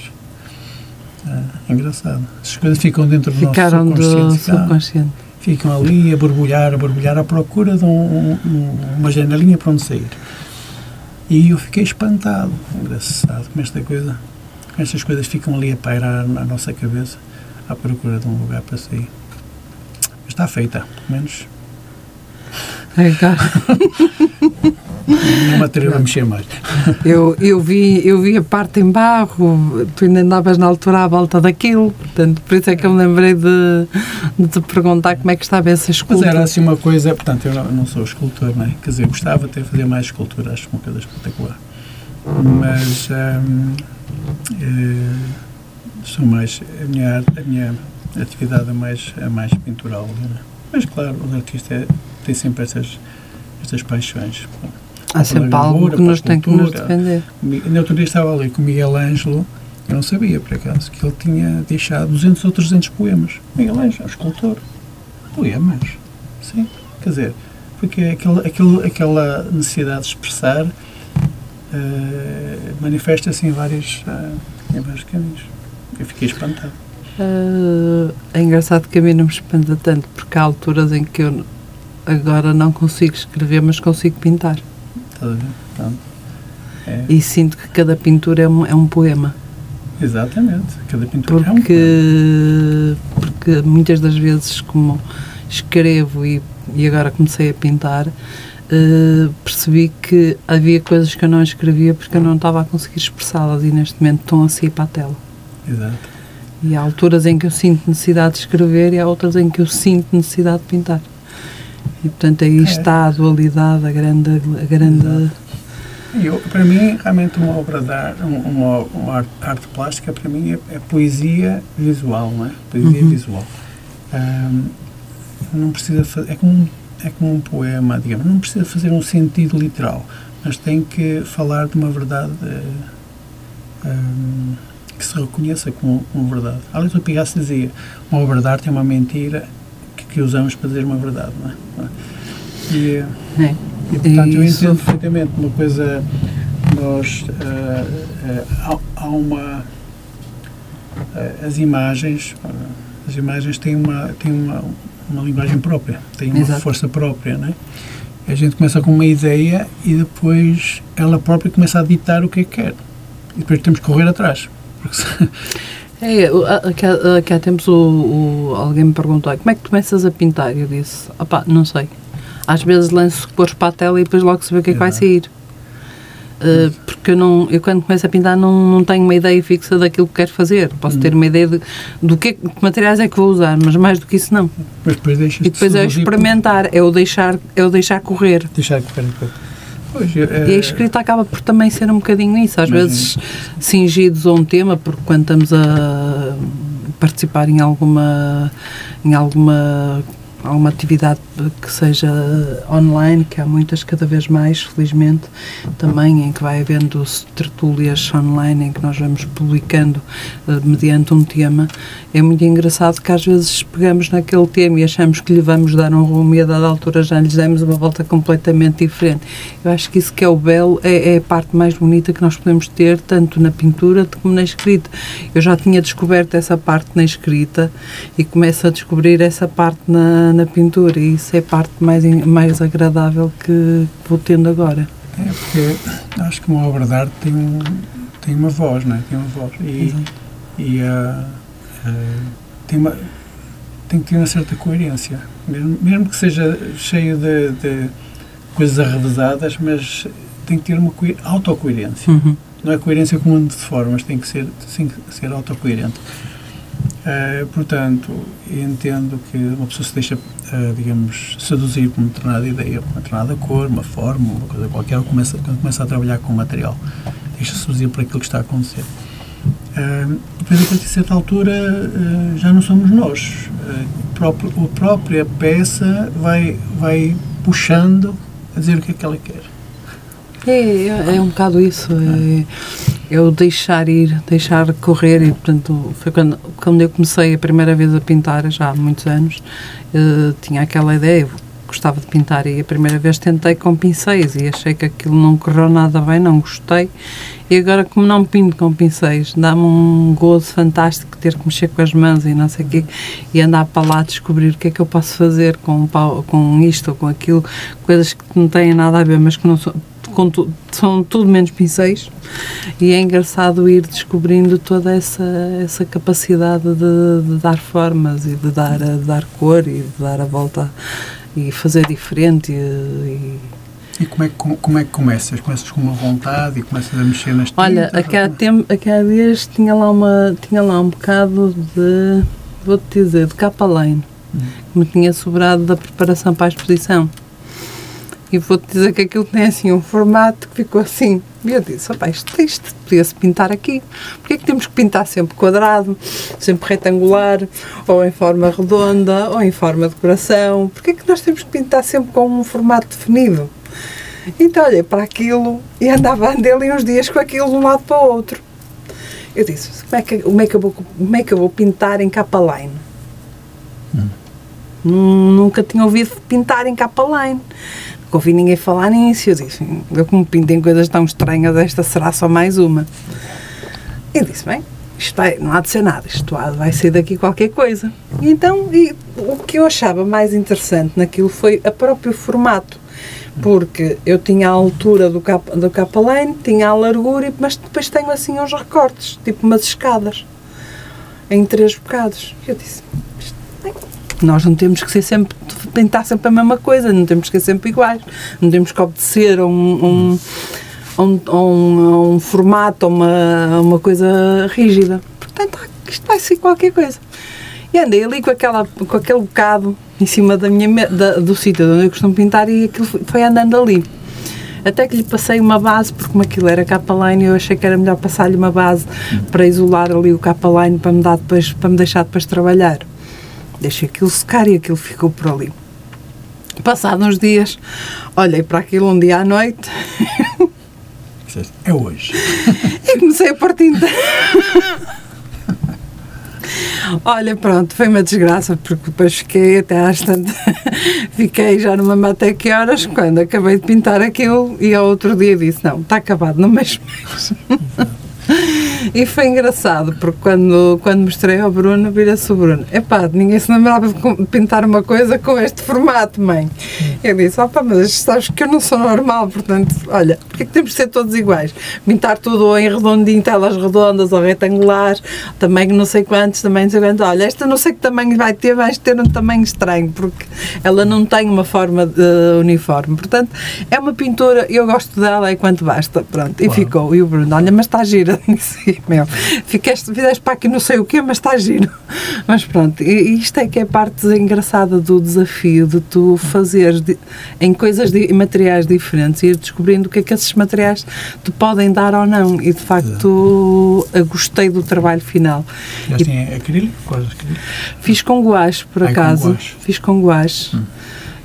Ah, engraçado. As coisas ficam dentro do Ficaram nosso do subconsciente. ficam- subconsciente. ficam ali a borbulhar, a borbulhar à procura de um- um- uma janelinha para onde sair. E eu fiquei espantado, engraçado, como esta coisa, como estas coisas ficam ali a pairar na nossa cabeça à procura de um lugar para sair. Mas está feita, pelo menos É, não me atrevo a mexer mais. Eu, eu, vi, eu vi a parte em barro, tu ainda andavas na altura à volta daquilo, portanto, por isso é que eu me lembrei de, de te perguntar como é que estava essa Mas escultura. era assim uma coisa, portanto, eu não, não sou escultor, não é? Quer dizer, gostava até de fazer mais escultura, acho uma coisa espetacular. Mas hum, eh, sou mais, a minha, a minha atividade é mais, é mais pintural, não é? Mas claro, os artistas têm sempre essas, estas paixões. Há sempre algo que nos tem que nos defender. Outro dia estava ali com o Miguel Ângelo, eu não sabia, por acaso, que ele tinha deixado 200 ou 300 poemas. Miguel Ângelo, escultor. Poemas? Sim. Quer dizer, porque aquele, aquele, aquela necessidade de expressar eh, manifesta-se em, vários, eh, em vários caminhos. Eu fiquei espantado. Ah, é engraçado que a mim não me espanta tanto, porque há alturas em que eu agora não consigo escrever, mas consigo pintar. Ver? Pronto. É, E sinto que cada pintura é um, é um poema. exatamente. Cada pintura é um poema. Porque, porque muitas das vezes, como escrevo e, e agora comecei a pintar, eh, percebi que havia coisas que eu não escrevia porque eu não estava a conseguir expressá-las e neste momento estão a sair para a tela. Exato. E há alturas em que eu sinto necessidade de escrever e há outras em que eu sinto necessidade de pintar. E portanto aí É. está a dualidade, a grande. A grande Eu, para mim, realmente, uma obra de arte, uma, uma arte, arte plástica, para mim, é, é poesia visual, não é? Poesia Uhum. visual. Ahm, não precisa fazer, é como, um- é como um poema, digamos, não precisa fazer um sentido literal, mas tem que falar de uma verdade eh, ahm, que se reconheça como, como verdade. Aliás, o Picasso dizia, uma obra de arte é uma mentira que, que usamos para dizer uma verdade, não é? E, eh, é. e, portanto, eu entendo perfeitamente uma coisa, nós, eh, eh, há, há uma, eh, as imagens, as imagens têm uma, têm uma, uma linguagem própria, têm uma Exato. força própria, não é? A gente começa com uma ideia e depois ela própria começa a ditar o que é que quer. E depois temos que correr atrás. É, aqui há, tempos o, o- alguém me perguntou como é que começas a pintar? Eu disse, opá, não sei. às vezes lanço cores para a tela e depois logo se vê o que é que vai sair. Uh, porque eu, não, eu quando começo a pintar não, não tenho uma ideia fixa daquilo que quero fazer. Posso Hum. ter uma ideia de, do que, que materiais é que vou usar, mas mais do que isso não. Mas depois deixas E depois é experimentar, é o deixar, é o deixar correr. Deixar correr. Pois, eh, E a escrita acaba por também ser um bocadinho isso, às Imagino. vezes cingidos a um tema, porque quando estamos a participar em alguma, em alguma, alguma atividade que seja online, que há muitas cada vez mais, felizmente, também em que vai havendo tertúlias online em que nós vamos publicando eh, mediante um tema, é muito engraçado que às vezes pegamos naquele tema e achamos que lhe vamos dar um rumo e a dada altura já lhes demos uma volta completamente diferente. Eu acho que isso que é o belo é, é a parte mais bonita que nós podemos ter, tanto na pintura como na escrita. Eu já tinha descoberto essa parte na escrita e começo a descobrir essa parte na, na pintura e isso é a parte mais, mais agradável que vou tendo agora. É porque acho que uma obra de arte tem, um, tem uma voz, não é? Tem uma voz. E, e ah, ah, tem, uma, tem que ter uma certa coerência. Mesmo, mesmo que seja cheio de, de coisas arrevesadas, mas tem que ter uma coe- autocoerência. Uhum. Não é coerência com um de formas, tem que ser, tem que ser autocoerente. Eh, portanto, entendo que uma pessoa se deixa, eh, digamos, seduzir por uma determinada ideia, por uma determinada cor, uma forma, uma coisa qualquer, ou começa, quando começa a trabalhar com o material, deixa-se seduzir por aquilo que está a acontecer. Eh, depois, a partir de certa altura, eh, já não somos nós. Próprio, a própria peça vai, vai puxando a dizer o que é que ela quer. É, é, é um bocado isso, é, é o deixar ir, deixar correr e portanto foi quando, quando eu comecei a primeira vez a pintar, já há muitos anos, eh, tinha aquela ideia, eu gostava de pintar e a primeira vez tentei com pincéis e achei que aquilo não correu nada bem, não gostei. E agora como não pinto com pincéis, dá-me um gozo fantástico ter que mexer com as mãos e não sei o quê e andar para lá descobrir o que é que eu posso fazer com, com isto ou com aquilo, coisas que não têm nada a ver, mas que não são, tu- são tudo menos pincéis e é engraçado ir descobrindo toda essa, essa capacidade de, de dar formas e de dar, a- de dar cor e de dar a volta e fazer diferente e, e E como é, que, com- como é que começas? Começas com uma vontade e começas a mexer nas Olha, tintas? aqui há, tem, dias tinha lá, uma, tinha lá um bocado de, vou-te dizer, de capa lane, que me tinha sobrado da preparação para a exposição. E vou-te dizer que aquilo tem assim um formato que ficou assim. E eu disse, opá, isto, isto podia-se pintar aqui. Porquê é que temos que pintar sempre quadrado, sempre retangular, ou em forma redonda, ou em forma de coração? Porquê é que nós temos que pintar sempre com um formato definido? Então olhei para aquilo e andava dele uns dias com aquilo de um lado para o outro. Eu disse, como é que, como é que, eu, vou, como é que eu vou pintar em capa line? Nun- Nunca tinha ouvido pintar em capa line. Ouvi ninguém falar nisso. Eu disse, eu como pinto em coisas tão estranhas, esta será só mais uma. E disse, bem, isto não há de ser nada, isto vai ser daqui qualquer coisa. E então, e o que eu achava mais interessante naquilo foi o próprio formato. Porque eu tinha a altura do capa, do capa line, tinha a largura, mas depois tenho assim uns recortes, tipo umas escadas, em três bocados. Eu disse, bem, nós não temos que ser sempre, pintar sempre a mesma coisa, não temos que ser sempre iguais, não temos que obedecer a um, um, um, um, um formato, a uma, uma coisa rígida. Portanto, isto vai ser qualquer coisa. E andei ali com, aquela, com aquele bocado em cima da minha, da, do sítio onde eu costumo pintar e aquilo foi- foi andando ali. Até que lhe passei uma base, porque como aquilo era capa line, eu achei que era melhor passar-lhe uma base para isolar ali o capa line para me, dar depois, para me deixar depois trabalhar. Deixei aquilo secar e aquilo ficou por ali. Passados uns dias, olhei para aquilo um dia à noite É hoje. e comecei a pôr tinta. Olha, pronto, foi uma desgraça, porque depois fiquei até às tantas. fiquei já numa mata que horas, quando acabei de pintar aquilo, e ao outro dia disse: Não, está acabado, não mexo mais. E foi engraçado, porque quando, quando mostrei ao Bruno, vira-se o Bruno: Epá, ninguém se lembrava de pintar uma coisa com este formato, mãe. Eu disse, opa, mas sabes que eu não sou normal, portanto, olha, porque é que temos de ser todos iguais? Pintar tudo ou em redondinho, telas redondas ou retangulares, tamanho não sei quantos, tamanho não sei quantos. Olha, esta não sei que tamanho vai ter, vais ter um tamanho estranho, porque ela não tem uma forma de uniforme. Portanto, é uma pintura, eu gosto dela e quanto basta, pronto. E Claro. ficou. E o Bruno, olha, mas está gira. Meu, ficaste, fizeste para aqui não sei o quê, mas está giro. Mas pronto, isto é que é a parte engraçada do desafio de tu fazeres de- em coisas, de, em materiais diferentes, e ir descobrindo o que é que esses materiais te podem dar ou não. E de facto, gostei do trabalho final. Já E- tem acrílico? Quase acrílico? Fiz com guache, por Ai, com acaso. guache. Fiz com guache.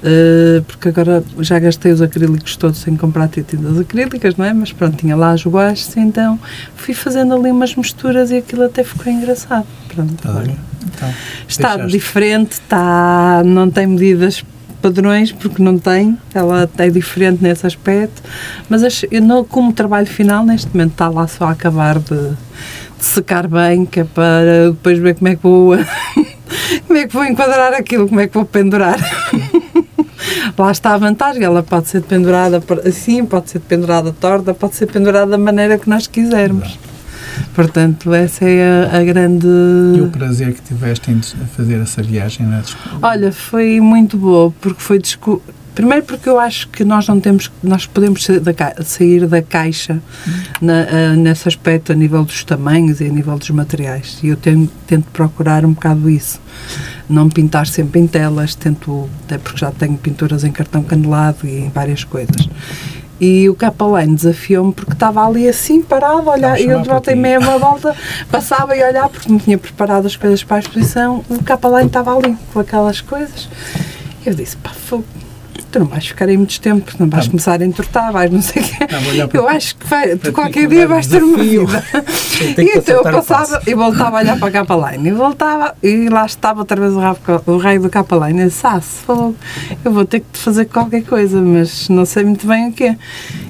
Uh, porque agora já gastei os acrílicos todos sem comprar tintas acrílicas, não é? Mas pronto, tinha lá as guaches, então fui fazendo ali umas misturas e aquilo até ficou engraçado. Pronto, Estás a olha. Então, Está deixaste. diferente, está, não tem medidas padrões, porque não tem, ela é diferente nesse aspecto, mas acho- eu não, como trabalho final, neste momento está lá só a acabar de, de secar bem, que é para depois ver como é que vou como é que vou enquadrar aquilo, como é que vou pendurar. Lá está a vantagem, ela pode ser pendurada assim, pode ser pendurada torta, pode ser pendurada da maneira que nós quisermos. Portanto, essa é a, a grande. E o prazer que tiveste em fazer essa viagem na descoberta? Olha, foi muito boa, porque foi desco... Primeiro porque eu acho que nós não temos, nós podemos sair da, ca- sair da caixa na, ah, nesse aspecto a nível dos tamanhos e a nível dos materiais. E eu tenho, tento procurar um bocado isso. Não pintar sempre em telas, tento, até porque já tenho pinturas em cartão canelado e em várias coisas. E o Capaline desafiou-me porque estava ali assim parado, a olhar, e eu de volta e meia uma volta, passava e olhar porque me tinha preparado as coisas para a exposição, o Capaline estava ali com aquelas coisas. Eu disse, pá, fogo, tu não vais ficar aí muitos tempos, não vais Tá. começar a entortar, vais não sei o quê. Para Eu acho que vai, tu qualquer que dia vai vais ter uma vida. E então eu passava e voltava a olhar para a Capaline e voltava e lá estava outra vez o, rabo, o raio do Capaline. Eu disse, ah, se falou, eu vou ter que fazer qualquer coisa, mas não sei muito bem o quê.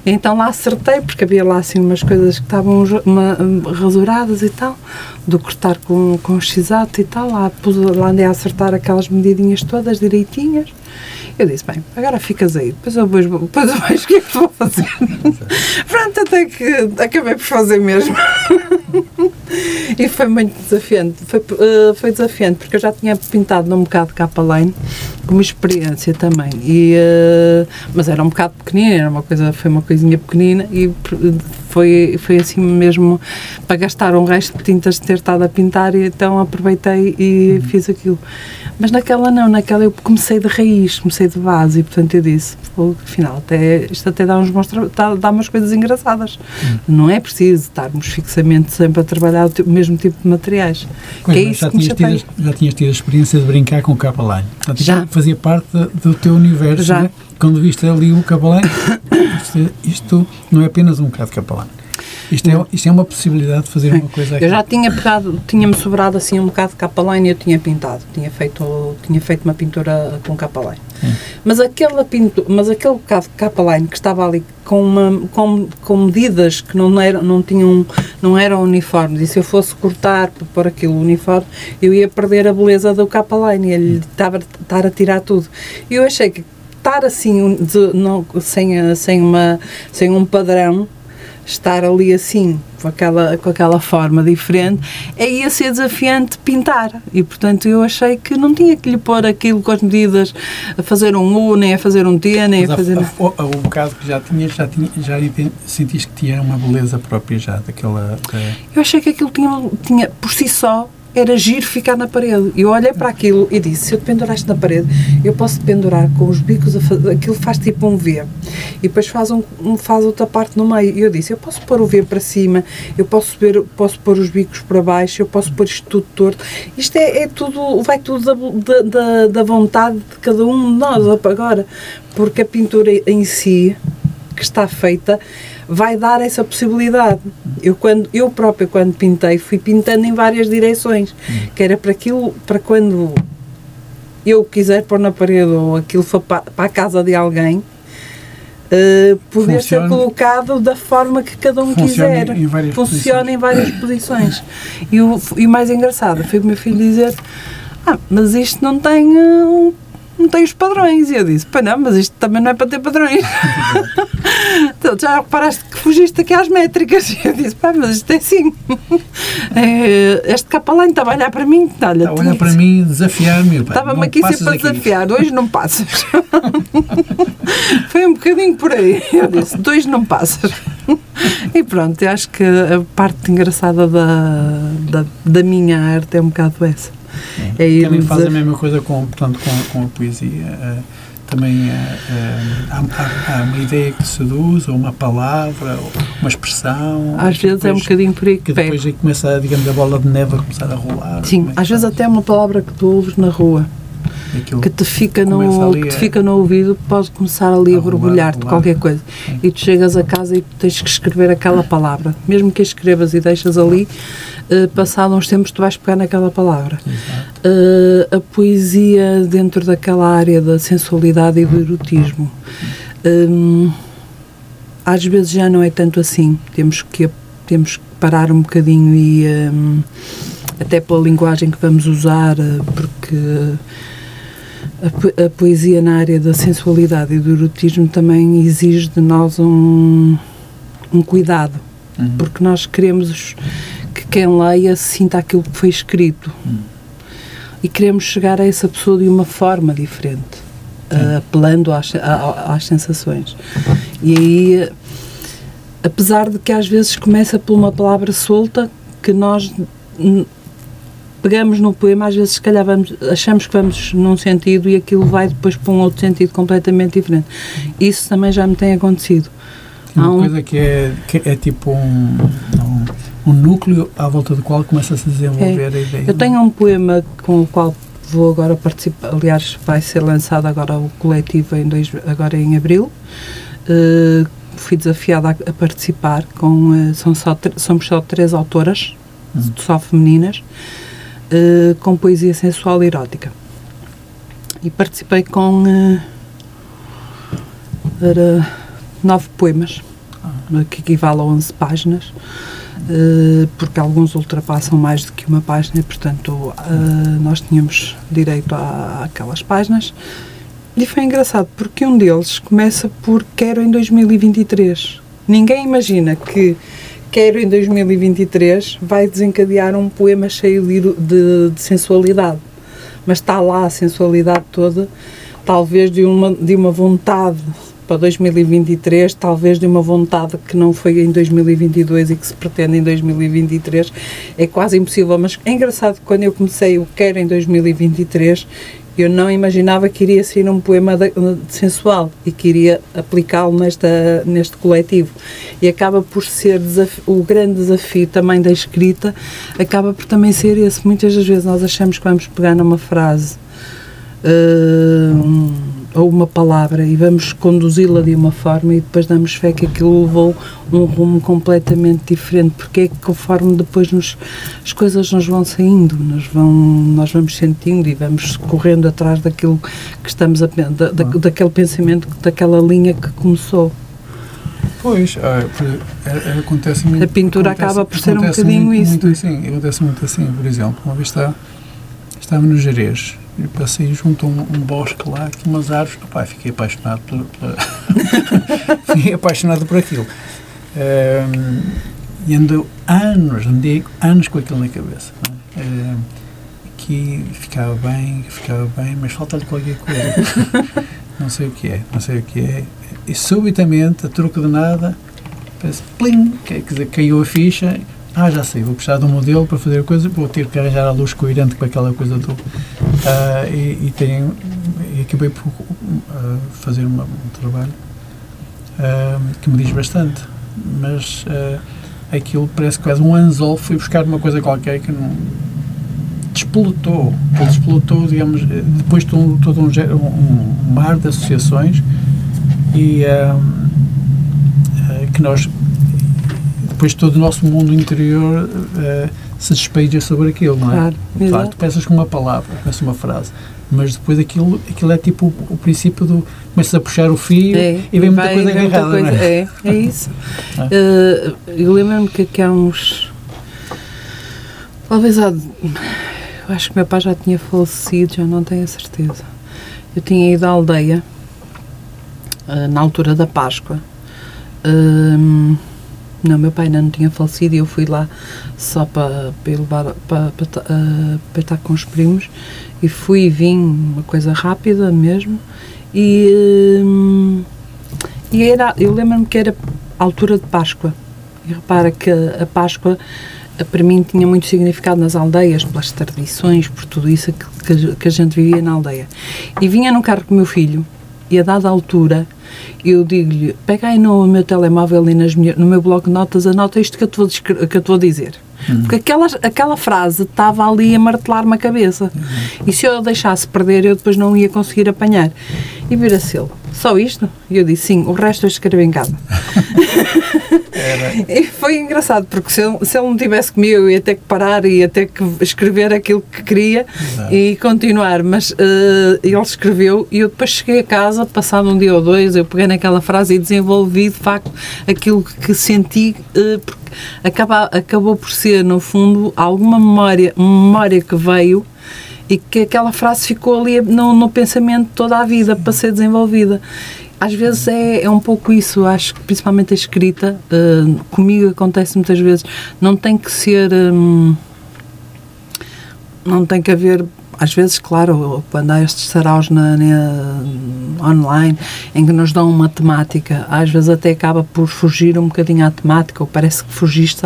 Então lá acertei, porque havia lá assim umas coisas que estavam uma- rasuradas e tal, do cortar com, com x-ato e tal, lá, pus, lá andei a acertar aquelas medidinhas todas direitinhas. Eu disse, bem, agora ficas aí, depois eu vejo, depois eu vejo o que é que vou fazer. Pronto, até que acabei por fazer mesmo. E foi muito desafiante. Foi, eh, foi desafiante porque eu já tinha pintado num bocado de capa line, como experiência também. E, eh, mas era um bocado pequenina, era uma coisa, foi uma coisinha pequenina e p- foi, foi assim mesmo para gastar um resto de tintas de ter estado a pintar e então aproveitei e fiz aquilo. Mas naquela não, naquela eu comecei de raiz, comecei de base e portanto eu disse, "Pô, afinal, até, isto até dá, uns bons dá, dá umas coisas engraçadas. Não é preciso estarmos fixamente sempre a trabalhar o o mesmo tipo de materiais. Pois, é isso já, tinhas tido, já tinhas tido a experiência de brincar com o Capaline. Portanto, Já. Fazia parte do teu universo. Já. né? Quando viste ali o Capaline, isto, isto não é apenas um bocado de Capaline. Isto é, isto é uma possibilidade de fazer uma coisa aqui. Eu já tinha pegado, tinha-me sobrado assim um bocado de capa line e eu tinha pintado, tinha feito, tinha feito uma pintura com capa line. Mas aquela pintura, mas aquele bocado de capa line que estava ali com, uma, com, com medidas que não eram, não tinham, não eram uniformes e se eu fosse cortar para pôr aquilo uniforme, eu ia perder a beleza do capa line, ele estar a tirar tudo. E eu achei que estar assim de- não, sem, a- sem, uma, sem um padrão estar ali assim, com aquela, com aquela forma diferente, aí ia ser desafiante pintar. E, portanto, eu achei que não tinha que lhe pôr aquilo com as medidas, a fazer um U, nem a fazer um T, nem a Mas fazer... a, a, a- o bocado que já tinhas, já, tinha, já sentiste que tinha uma beleza própria já, daquela... da- Eu achei que aquilo tinha, tinha, por si só, era giro ficar na parede. Eu olhei para aquilo e disse, se eu te penduraste na parede, eu posso pendurar com os bicos, a fa- aquilo faz tipo um V. E depois faz, um, faz outra parte no meio. E eu disse, eu posso pôr o V para cima, eu posso, ver, posso pôr os bicos para baixo, eu posso pôr isto tudo torto. Isto é, é tudo, vai tudo da, da, da vontade de cada um de nós agora. Porque a pintura em si, que está feita vai dar essa possibilidade. Eu, quando, eu própria, quando pintei, fui pintando em várias direções, que era para aquilo, para quando eu quiser pôr na parede ou aquilo for para, para a casa de alguém, eh, poder ser Funciona. colocado da forma que cada um quiser. em várias Funciona posições. em várias posições. E o, e mais engraçado foi o meu filho dizer: Ah, mas isto não tem. eh, não tem os padrões. E eu disse, pá não, mas isto também não é para ter padrões. então, já reparaste que fugiste aqui às métricas. E eu disse, pá, mas isto é assim. É, este capalanho estava a olhar para mim, olha, Está a olhar para mim, desafiar-me. Estava-me aqui sempre a aqui. desafiar, hoje não passas. Foi um bocadinho por aí. Eu disse, dois não passas. E pronto, eu acho que a parte engraçada da, da, da minha arte é um bocado essa. É Também faz a mesma coisa com, portanto, com, com a poesia. eh, também eh, eh, há, há- há uma ideia que seduz, ou uma palavra, ou uma expressão. Às vezes é um depois- bocadinho por aí que que depois aí começa, digamos, a bola de neve a começar a rolar. Sim, é às vezes faz? até uma palavra que tu ouves na rua, Aquilo- que te fica no, que te fica no ouvido, pode começar ali a a borbulhar-te rolar. qualquer coisa. Sim. E tu chegas a casa e tens que escrever aquela palavra. Mesmo que a escrevas e deixas ali, eh, passado uns tempos tu vais pegar naquela palavra. Eh, a poesia dentro daquela área da sensualidade e do erotismo. Hum, às vezes já não é tanto assim. Temos que, temos que parar um bocadinho e hum, até pela linguagem que vamos usar, eh, porque a, po- a poesia na área da sensualidade e do erotismo também exige de nós um, um cuidado, Uhum. porque nós queremos que quem leia sinta aquilo que foi escrito Hum. e queremos chegar a essa pessoa de uma forma diferente, eh, apelando às, a- às sensações. E aí, apesar de que às vezes começa por uma palavra solta que nós pegamos no poema, às vezes se calhar vamos, achamos que vamos num sentido e aquilo vai depois para um outro sentido completamente diferente. Isso também já me tem acontecido. Uma um- coisa que é, que é tipo um, um, um núcleo à volta do qual começa-se a desenvolver a ideia. Eu tenho um poema com o qual vou agora participar, aliás, vai ser lançado agora o coletivo em dois, agora em abril. Eh, fui desafiada a, a participar com eh, são só, somos só três autoras, Hum. só femininas, eh, com poesia sensual e erótica. E participei com era nove poemas, que equivale a 11 páginas, eh, porque alguns ultrapassam mais do que uma página, portanto, eh, nós tínhamos direito a, àquelas páginas. E foi engraçado, porque um deles começa por Quero em 2023. Ninguém imagina que Quero em 2023 vai desencadear um poema cheio de, de- de sensualidade. Mas está lá a sensualidade toda, talvez de uma, de uma vontade para 2023, talvez de uma vontade que não foi em 2022 e que se pretende em 2023. É quase impossível, mas é engraçado que quando eu comecei o Quero em 2023, eu não imaginava que iria ser um poema sensual e que iria aplicá-lo neste coletivo. E acaba por ser o grande desafio também da escrita, acaba por também ser esse. Muitas das vezes nós achamos que vamos pegar numa frase hum, ou uma palavra e vamos conduzi-la de uma forma e depois damos fé que aquilo levou um rumo completamente diferente, porque é que conforme depois nos, as coisas nos vão saindo, nos vão, nós vamos sentindo e vamos correndo atrás daquilo que estamos a da, da, daquele pensamento, daquela linha que começou. Pois, ah, é- é- acontece muito. A pintura acontece- acaba por ser um bocadinho muito, isso, Muito assim, acontece muito assim, por exemplo, uma vez está, estava no Jerez e passei junto a um, um bosque lá, que umas árvores, opá, fiquei apaixonado por, pela- fiquei apaixonado por aquilo. Ahm, e andou anos, andei anos com aquilo na cabeça. é? Ahm, que ficava bem, ficava bem, mas falta-lhe qualquer coisa. não sei o que é, não sei o que é. E subitamente, a troco de nada, parece plim, quer dizer, caiu a ficha. Ah, já sei, vou precisar de um modelo para fazer a coisa, vou ter que arranjar a luz coerente com aquela coisa do. Ah, e, e, tenho, e acabei por ah, fazer uma- um trabalho ah, que me diz bastante, mas aquilo parece quase um anzol. Fui buscar uma coisa qualquer que não. Despolutou, ele despolutou, digamos, depois de um, todo um, um, um mar de associações e que nós depois todo o nosso mundo interior ah, se despeja sobre aquilo, não é? Claro, Claro, tu pensas com uma palavra, pensas uma frase, mas depois aquilo, aquilo é tipo o, o princípio do. começas a puxar o fio É, e vem muita vai- coisa agarrada, não coisa- é? é, é isso. É. Eh, eu lembro-me que aqui há uns. Talvez há. Eu acho que meu pai já tinha falecido, já não tenho a certeza. Eu tinha ido à aldeia ah, na altura da Páscoa. Não, meu pai ainda não tinha falecido e eu fui lá só para, para, para, para, ah, para estar com os primos e fui e vim, uma coisa rápida mesmo. E, hum, e era, eu lembro-me que era altura de Páscoa. E repara que a Páscoa para mim tinha muito significado nas aldeias, pelas tradições, por tudo isso que, que a- gente vivia na aldeia. E vinha no carro com o meu filho e a dada altura eu digo-lhe, pega aí no meu telemóvel e nas no meu bloco de notas, anota isto que eu te vou, que eu te vou dizer. Porque aquela, aquela frase estava ali a martelar-me a cabeça. E se eu a deixasse perder, eu depois não ia conseguir apanhar. E vira-se ele, só isto? E eu disse, sim, o resto eu escrevo em casa. E foi engraçado, porque se ele, se ele não tivesse comigo, eu ia ter que parar e ia ter que escrever aquilo que queria Exato. e continuar. Mas eh, ele escreveu e eu depois cheguei a casa, passado um dia ou dois, eu peguei naquela frase e desenvolvi de facto aquilo que senti, eh, porque acaba, acabou por ser, no fundo, alguma memória, memória que veio e que aquela frase ficou ali no, no pensamento toda a vida para ser desenvolvida. Às vezes é, é um pouco isso, acho que principalmente a escrita, eh, comigo acontece muitas vezes, não tem que ser. hum, não tem que haver, às vezes, claro, quando há estes saraus na, na- online em que nos dão uma temática, às vezes até acaba por fugir um bocadinho à temática, ou parece que fugiste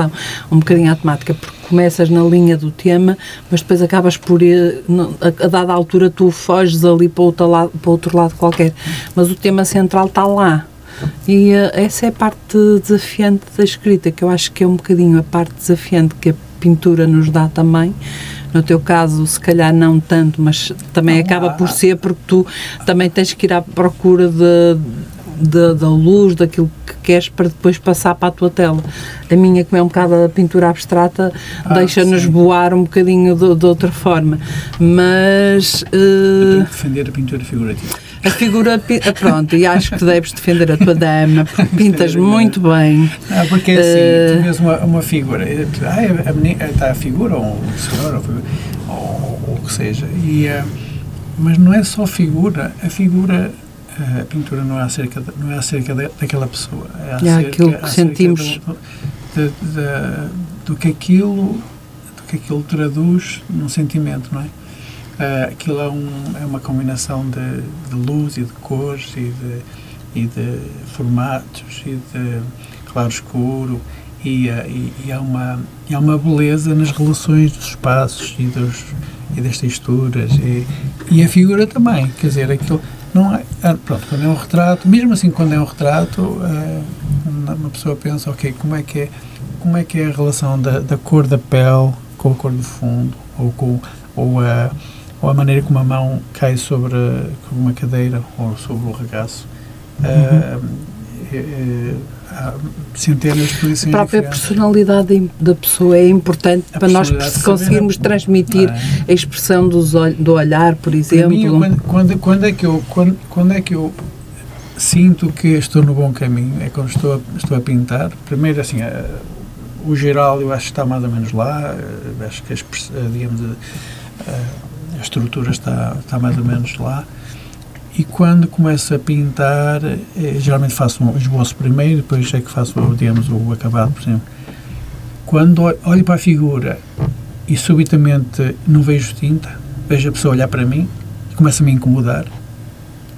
um bocadinho à temática, porque começas na linha do tema, mas depois acabas por ir, a dada altura tu foges ali para outro lado, para outro lado qualquer, mas o tema central está lá. E eh, essa é a parte desafiante da escrita, que eu acho que é um bocadinho a parte desafiante que a pintura nos dá também. No teu caso, se calhar não tanto, mas também Não, acaba por ser porque tu também tens que ir à procura de, de- da luz, daquilo que queres para depois passar para a tua tela. A minha, como é um bocado a pintura abstrata, Ah, deixa-nos voar um bocadinho de, de outra forma. Mas. eh, Tenho que defender a pintura figurativa. A figura, ah, pronto, e acho que deves defender a tua dama, porque pintas muito bem. Ah, porque é assim, Eh, tu vês uma, uma figura, eh, ah, a menina, está a figura, ou o senhor, ou, figura, ou, ou o que seja, e, eh, mas não é só figura, a figura, eh, a pintura não é acerca, de- não é acerca da- daquela pessoa, é É acerca, aquilo que sentimos. Do, de- de- do que aquilo, do que aquilo traduz num sentimento, não é? Eh, aquilo é, um, é uma combinação de, de luz e de cores e de, e de formatos e de claro-escuro e, eh, e, e há, uma, e há uma beleza nas relações dos espaços e, dos, e das texturas e, e a figura também, quer dizer, aquilo não é, ah, pronto, quando é um retrato, mesmo assim quando é um retrato, eh, uma pessoa pensa, ok, como é que é, como é, que é a relação da, da cor da pele com a cor do fundo ou, com, ou, a, ou a maneira como a mão cai sobre uma cadeira ou sobre o regaço. Eh, há centenas de A posições própria diferentes. personalidade da pessoa é importante A para nós conseguirmos saber- transmitir Não é? a expressão dos ol- do olhar, por exemplo. mim, quando, quando, quando é que eu quando, quando é que eu sinto que estou no bom caminho é quando estou a, estou a pintar primeiro assim eh, o geral eu acho que está mais ou menos lá acho que a, digamos a, a- estrutura está está mais ou menos lá e quando começo a pintar eh, geralmente faço um esboço primeiro depois é que faço digamos o acabado por exemplo quando ol- olho para a figura e subitamente não vejo tinta vejo a pessoa olhar para mim começa a me incomodar,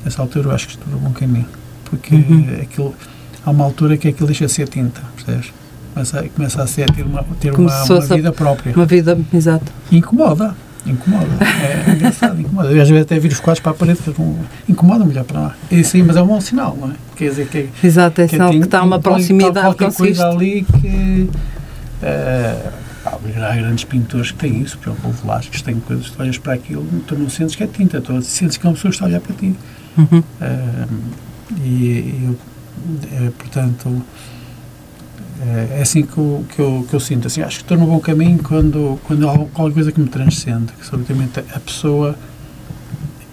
nessa altura eu acho que estou no bom caminho. Porque Uhum. aquilo, há uma altura que aquilo deixa de ser tinta, percebes? Começa, a- começa a ser, ter uma, ter uma, uma vida própria. Uma vida, exato. Incomoda, incomoda. É engraçado, incomoda. Eu às vezes até viro os quadros para a parede, que não- incomoda-me olhar para lá. E sim, mas é um bom sinal, não é? Quer dizer que Exato, é sinal que tem- está uma proximidade qualquer com coisa ali que eh, há grandes pintores que têm isso, por exemplo, o Velázquez tem coisas tu olhas para aquilo, tu não sentes que é tinta, tu sentes que é uma pessoa que está a olhar para ti. Uhum. Eh, e eu, eh, portanto, é assim que eu, que, eu, que eu sinto. Assim, acho que estou no bom caminho quando, quando há qualquer coisa que me transcende, que a pessoa,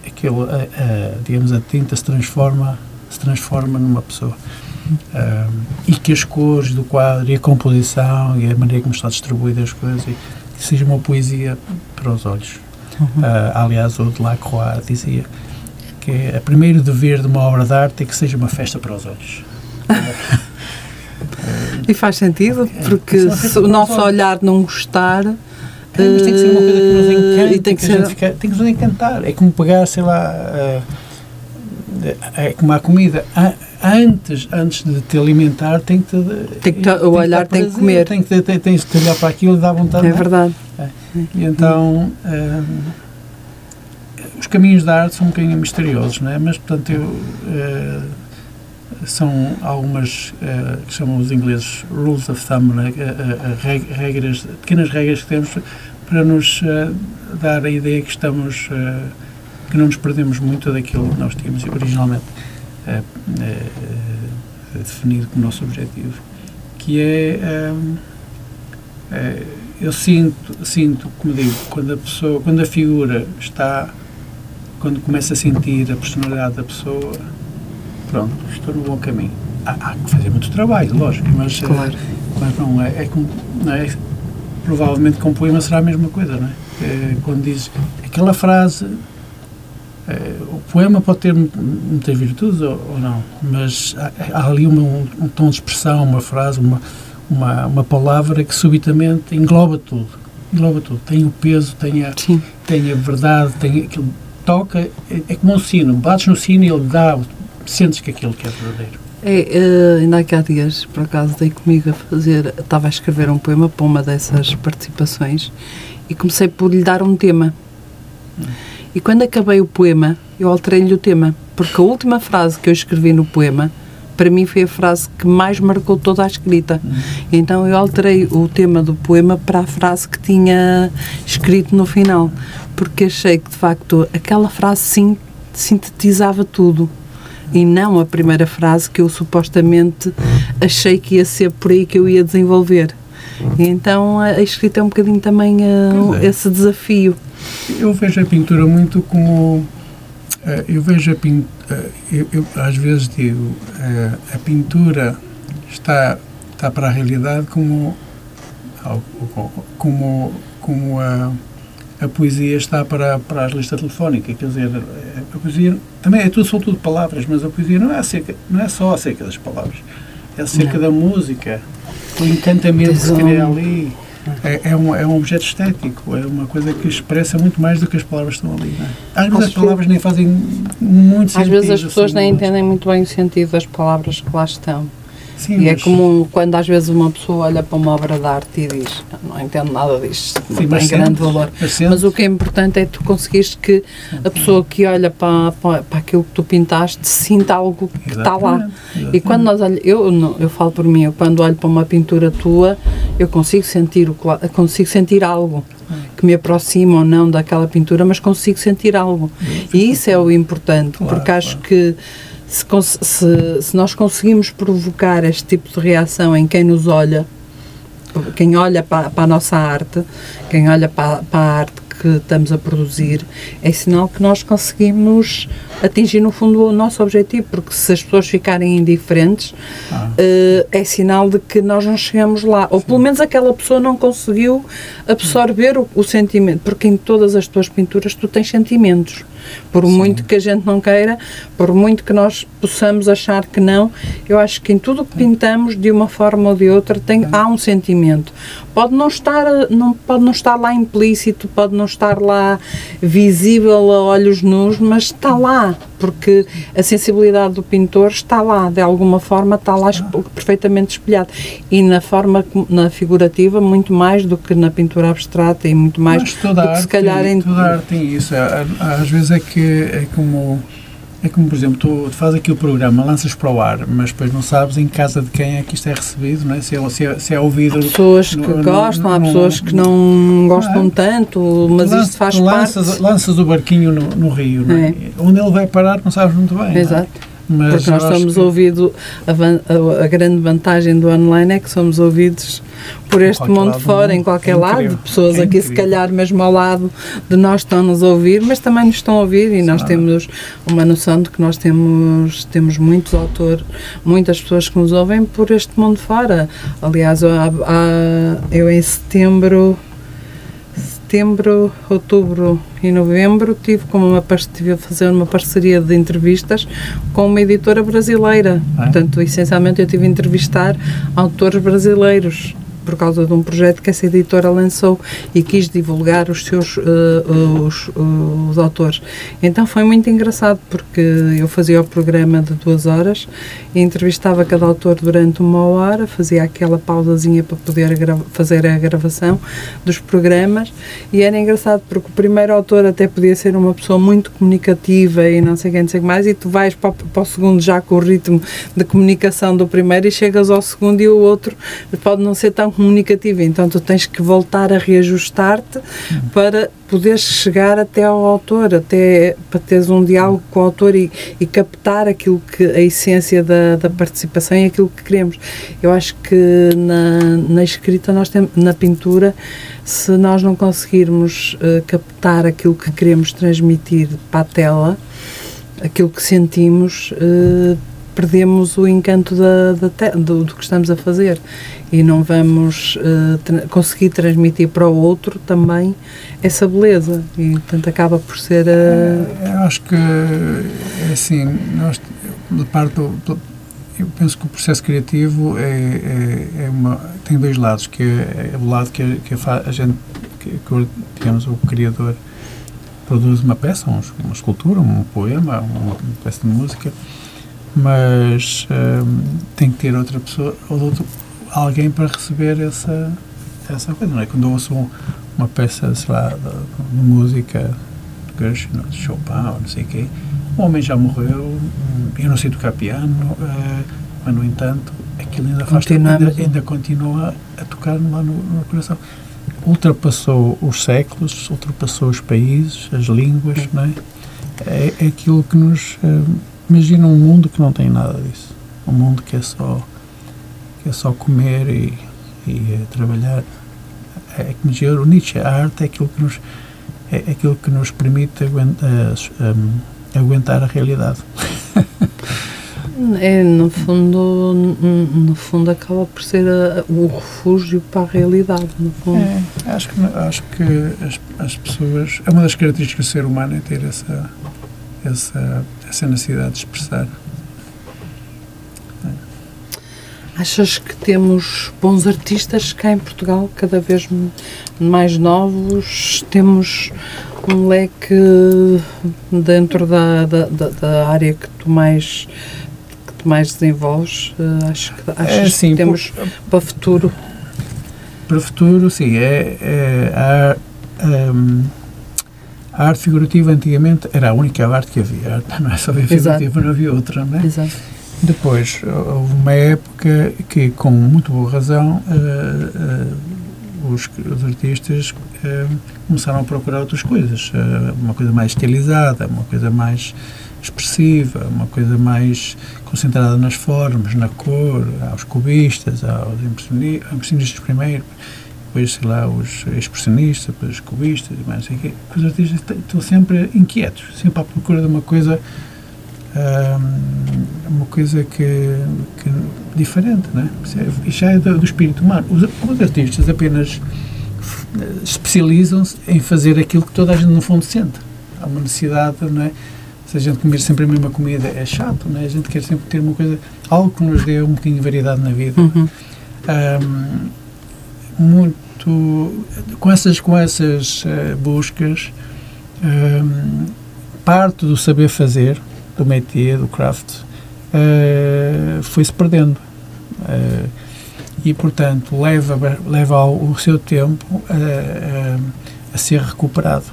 aquele, a, a, digamos, a tinta se transforma, se transforma numa pessoa. Ah, e que as cores do quadro e a composição e a maneira como está distribuída as coisas e que seja uma poesia para os olhos. Uhum. Ah, aliás, o Delacroix dizia que que o primeiro dever de uma obra de arte é que seja uma festa para os olhos. E faz sentido, É, porque é se o que nosso olhar não gostar. É, mas tem que ser uma coisa que nos eh, encanta, e tem que a ser. fica- tem que nos encantar. É como pegar, sei lá, eh, é como a comida. Antes, antes de te alimentar, tem que te, Tem que te- o olhar tem que comer. Tem que, tem, tens de olhar para aquilo e dar vontade. É não verdade. E então, eh, os caminhos da arte são um bocadinho misteriosos, não é? Mas, portanto, eu, eh, são algumas eh, que chamam os ingleses rules of thumb, é? Eh, eh, eh, reg- regras, pequenas regras que temos para nos dar a ideia que estamos, que não nos perdemos muito daquilo que nós tínhamos originalmente definido como nosso objetivo, que é eu sinto, sinto, como digo, quando a pessoa, quando a figura está, quando começa a sentir a personalidade da pessoa, pronto, estou no bom caminho. Há, há que fazer muito trabalho, lógico, mas, eh, Claro. mas não é, é, como- não é provavelmente com o poema será a mesma coisa, não é? Eh, quando diz aquela frase, eh, o poema pode ter mu- muitas virtudes ou, ou não, mas há, há ali uma- um, um tom de expressão, uma frase, uma, uma, uma palavra que subitamente engloba tudo. Engloba tudo. Tem o peso, tem a, Sim. tem a verdade, tem aquilo. Toca, é, é como um sino. Bates no sino e ele dá, sentes que aquilo que é verdadeiro. É, eh, ainda aqui há dias, por acaso, dei comigo a fazer, estava a escrever um poema para uma dessas participações e comecei por lhe dar um tema. E quando acabei o poema, eu alterei-lhe o tema, porque a última frase que eu escrevi no poema, para mim foi a frase que mais marcou toda a escrita. Então eu alterei o tema do poema para a frase que tinha escrito no final, porque achei que de facto aquela frase sim, sintetizava tudo e não a primeira frase que eu supostamente achei que ia ser por aí que eu ia desenvolver. E então a, escrita é um bocadinho também eh, Pois é. esse desafio. Eu vejo a pintura muito como. eh, eu vejo a pintura. eu, eu às vezes digo, eh, a pintura está, está para a realidade como. ao- como, como a, a poesia está para, para a lista telefónica. Quer dizer, a poesia. Também é tudo, são tudo palavras, mas a poesia não é, acerca, não é só acerca das palavras. É acerca Não. da música, o encantamento que se cria ali. É, é, um, é um objeto estético, é uma coisa que expressa muito mais do que as palavras que estão ali. Não é? Às vezes as Acho palavras nem fazem muito Às sentido. vezes as pessoas assim, nem entendem muito bem o sentido das palavras que lá estão. Sim, E é comum quando às vezes uma pessoa olha para uma obra de arte e diz não entendo nada disto, não Sim, tem grande valor. mas o que é importante é tu conseguires que a pessoa que olha para, para, para aquilo que tu pintaste sinta algo que está lá. Exatamente, E exatamente. quando nós olhamos, eu, não- eu falo por mim, eu quando olho para uma pintura tua, eu consigo sentir, o, que consigo sentir algo que me aproxima ou não daquela pintura, mas consigo sentir algo. E isso é o importante, Claro, porque acho claro. que se, se, se nós conseguimos provocar este tipo de reação em quem nos olha, quem olha para, para a nossa arte, quem olha para, para a arte que estamos a produzir, é sinal que nós conseguimos atingir no fundo o nosso objetivo, porque se as pessoas ficarem indiferentes, Ah. eh, é sinal de que nós não chegamos lá, ou pelo menos aquela pessoa não conseguiu absorver o, o sentimento, porque em todas as tuas pinturas tu tens sentimentos, por muito que a gente não queira, por muito que nós possamos achar que não, eu acho que em tudo o que pintamos, de uma forma ou de outra, tem, há um sentimento. Pode não estar, não, pode não estar lá implícito, pode não estar lá visível a olhos nus, mas está lá, porque a sensibilidade do pintor está lá, de alguma forma está lá perfeitamente espelhado. E na forma, na figurativa, muito mais do que na pintura abstrata e muito mais Mas toda do que arte se calhar tem, em... toda a arte tem isso. Há- há- Às vezes é que é como é como por exemplo tu fazes aqui o programa, lanças para o ar, mas depois não sabes em casa de quem é que isto é recebido, não é? Se é, se é, se é ouvido. Há pessoas que no- no- gostam, há no- pessoas que não gostam é? tanto, mas Tu isto faz lanças, parte. lanças o barquinho no, rio, não é? Onde ele vai parar não sabes muito bem. é? Exato. Mas Porque nós somos que- ouvidos, a, a- a grande vantagem do online é que somos ouvidos por este mundo lado fora, em qualquer É lado, pessoas É aqui se incrível. calhar mesmo ao lado de nós estão-nos a ouvir, mas também nos estão a ouvir e nós Claro. temos uma noção de que nós temos, temos muitos autores, muitas pessoas que nos ouvem por este mundo fora. Aliás, eu, há- há- eu em setembro setembro, outubro e novembro tive como uma tive a fazer uma parceria de entrevistas com uma editora brasileira. Ah. Portanto, essencialmente eu tive a entrevistar autores brasileiros por causa de um projeto que essa editora lançou e quis divulgar os seus eh, os, os autores. Então foi muito engraçado porque eu fazia o programa de duas horas entrevistava cada autor durante uma hora, fazia aquela pausazinha para poder fazer a gravação dos programas e era engraçado porque o primeiro autor até podia ser uma pessoa muito comunicativa e não sei quem, não sei mais e tu vais para, para o segundo já com o ritmo de comunicação do primeiro e chegas ao segundo e o outro pode não ser tão comunicativo, então tu tens que voltar a reajustar-te para poderes chegar até ao autor, até para teres um diálogo com o autor e, e captar aquilo que a essência da, da participação e aquilo que queremos. Eu acho que na, na escrita nós temos, na pintura, se nós não conseguirmos eh, captar aquilo que queremos transmitir para a tela, aquilo que sentimos, eh, perdemos o encanto da, da te- do, do que estamos a fazer. E não vamos eh, tra- conseguir transmitir para o outro também essa beleza. E portanto acaba por ser eh, Eu acho que, é assim, nós, de parte eu penso que o processo criativo é, é, é uma, tem dois lados, que é, é o lado que, a- que a, a gente, que, que digamos, o criador produz uma peça, um- uma escultura, um poema, uma, peça de música, mas hum, tem que ter outra pessoa, ou outro, alguém para receber essa, essa coisa, não é? Quando eu ouço um- uma peça, sei lá, de, de música de Gershwin, de Chopin, ou não sei o quê, o homem já morreu, hum, eu não sei tocar piano, eh, mas, no entanto, aquilo ainda faz ainda, ainda continua a tocar lá no, no coração. Ultrapassou os séculos, ultrapassou os países, as línguas, não é? É, é aquilo que nos... eh, imagina um mundo que não tem nada disso. Um mundo que é só, que é só comer e, e eh, trabalhar. É que me dizer, o Nietzsche, a arte é aquilo que nos, é aquilo que nos permite aguenta- eh, s- um, aguentar a realidade. é, no fundo no fundo acaba por ser a- o refúgio para a realidade no fundo. É, acho que, acho que as, as pessoas. É uma das características do ser humano é ter essa, essa, essa necessidade de expressar. Achas que temos bons artistas cá em Portugal, cada vez mais novos? Temos um leque dentro da, da, da- área que tu mais que tu mais desenvolves? Eh, acho que, achas É, sim, que temos para o futuro? Para o futuro, sim, é, é a, hum, a arte figurativa antigamente era a única arte que havia. Não é só havia Exato. figurativa, não havia outra, não é? Exato. Depois, houve uma época que, com muito boa razão, eh, eh, os, os artistas eh, começaram a procurar outras coisas. eh, uma coisa mais estilizada, uma coisa mais expressiva, uma coisa mais concentrada nas formas, na cor, aos cubistas, aos impressioni- impressionistas primeiro, depois, sei lá, os expressionistas, depois os cubistas e mais sei quê. Os artistas estão sempre inquietos, sempre à procura de uma coisa hum, uma coisa que, que diferente, não é? E já é do, do espírito humano. Os, os artistas apenas especializam-se em fazer aquilo que toda a gente no fundo sente. Há uma necessidade, não é? Se a gente comer sempre a mesma comida é chato, não é? A gente quer sempre ter uma coisa, algo que nos dê um bocadinho de variedade na vida. Uhum. Hum, muito com essas com essas eh, buscas hum, parte do saber fazer do métier do craft eh, foi-se perdendo. Eh, e portanto leva leva o seu tempo eh, a ser recuperado.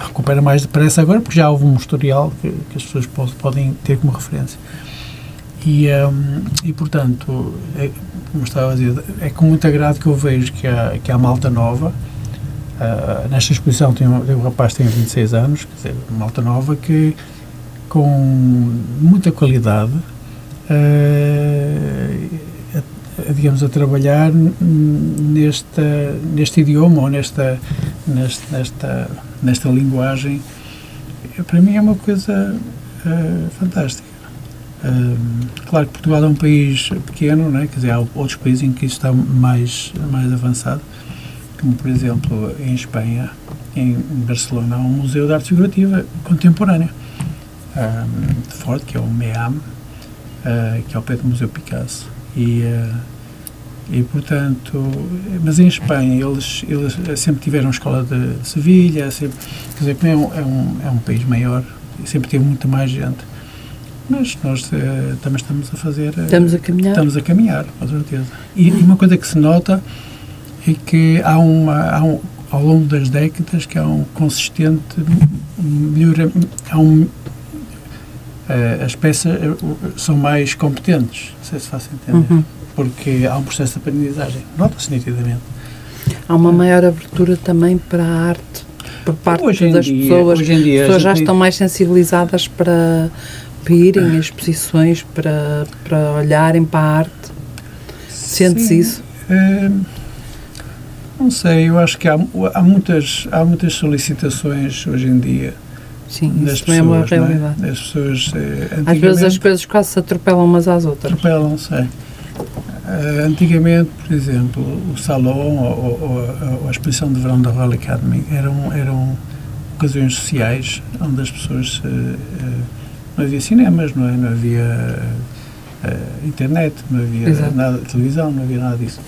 Recupera mais depressa agora porque já houve um historial que, que as pessoas po- podem ter como referência. E, hum, e portanto, é, como estava a dizer, é com muito agrado que eu vejo que há, que há malta nova. ah, nesta exposição tem um, tem um rapaz que tem 26 anos, quer dizer, malta nova que com muita qualidade, ah, a- a- digamos, a trabalhar nesta, neste idioma ou nesta, nesta, nesta, nesta linguagem. Para mim é uma coisa ah, fantástica. Claro que Portugal é um país pequeno, né? quer dizer, há outros países em que isso está mais, mais avançado, como por exemplo em Espanha, em Barcelona há um museu de arte figurativa contemporânea um, Ford, que é o MEAM, uh, que é o pé do Museu Picasso. E, uh, e portanto, mas em Espanha eles, eles sempre tiveram escola de, de Sevilha, sempre, quer dizer, é um, é, um, é um país maior, sempre teve muito mais gente. Mas nós uh, também estamos a fazer. Estamos a caminhar. Estamos a caminhar, com certeza. E, e uma coisa que se nota é que há, uma, há um, ao longo das décadas que há um consistente melhora, há um, uh, as peças são mais competentes, não sei se faz entender, uhum. porque há um processo de aprendizagem, nota-se nitidamente. Há uma maior abertura também para a arte por parte das dia, pessoas. Hoje em dia, as pessoas já estão mais sensibilizadas para, para irem a exposições, para, para olharem para a arte. Sente-se isso? Uh, não sei, eu acho que há, há, muitas, há muitas solicitações hoje em dia. Sim, das isso pessoas, é uma é? realidade. É? Das pessoas, eh, Às vezes as coisas quase se atropelam umas às outras. Atropelam, sei. Uh, antigamente, por exemplo, o salão ou, ou, ou, a exposição de verão da Royal Academy eram, eram ocasiões sociais onde as pessoas. Uh, uh, não havia cinemas, não, é? não havia internet, não havia Exato. nada televisão, não havia nada disso.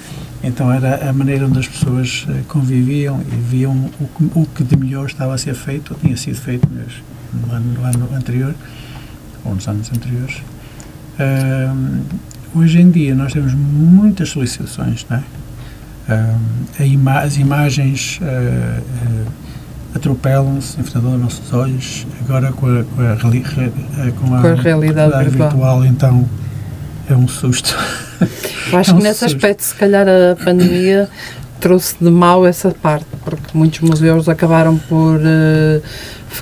Então era a maneira onde as pessoas eh, conviviam e viam o que, o que de melhor estava a ser feito, ou tinha sido feito no ano, no ano anterior, ou nos anos anteriores. Uh, hoje em dia nós temos muitas solicitações, não é? Uh, ima as imagens uh, atropelam-se em frente aos nossos olhos, agora com a, com a, com a, com a realidade virtual. virtual, então é um susto. Eu acho que nesse aspecto, se calhar, a pandemia trouxe de mal essa parte, porque muitos museus acabaram por uh,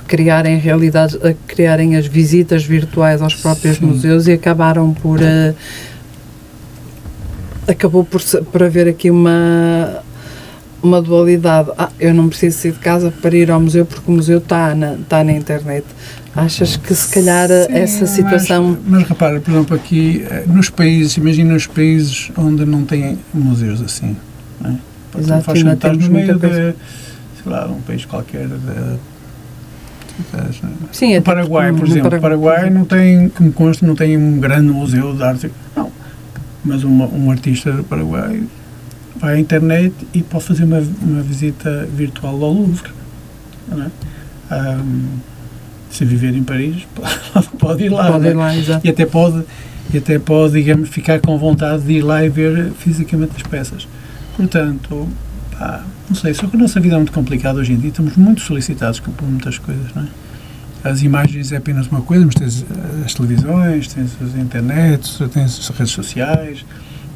criarem realidade, uh, criarem as visitas virtuais aos próprios Sim. museus e acabaram por uh, acabou por, por haver aqui uma uma dualidade. Ah, eu não preciso sair de casa para ir ao museu porque o museu está na, está na internet. Achas que se calhar Sim, essa situação. Mas, mas repara, por exemplo, aqui eh, nos países, imagina os países onde não têm museus assim. Não é? Exato, faz temos no meio de, sei lá, um país qualquer de, Sim, o Paraguai, por exemplo, o Paraguai não tem, como consta, não tem um grande museu de arte. Não. Mas uma, um artista do Paraguai vai à internet e pode fazer uma, uma visita virtual ao Louvre. É? Um, se viver em Paris, pode ir lá. Pode ir lá. E até pode, e até pode, digamos, ficar com vontade de ir lá e ver fisicamente as peças. Portanto, pá, não sei, só que a nossa vida é muito complicada hoje em dia, estamos muito solicitados por muitas coisas, não é? As imagens é apenas uma coisa, mas tens as televisões, tens as internets, tens as redes sociais,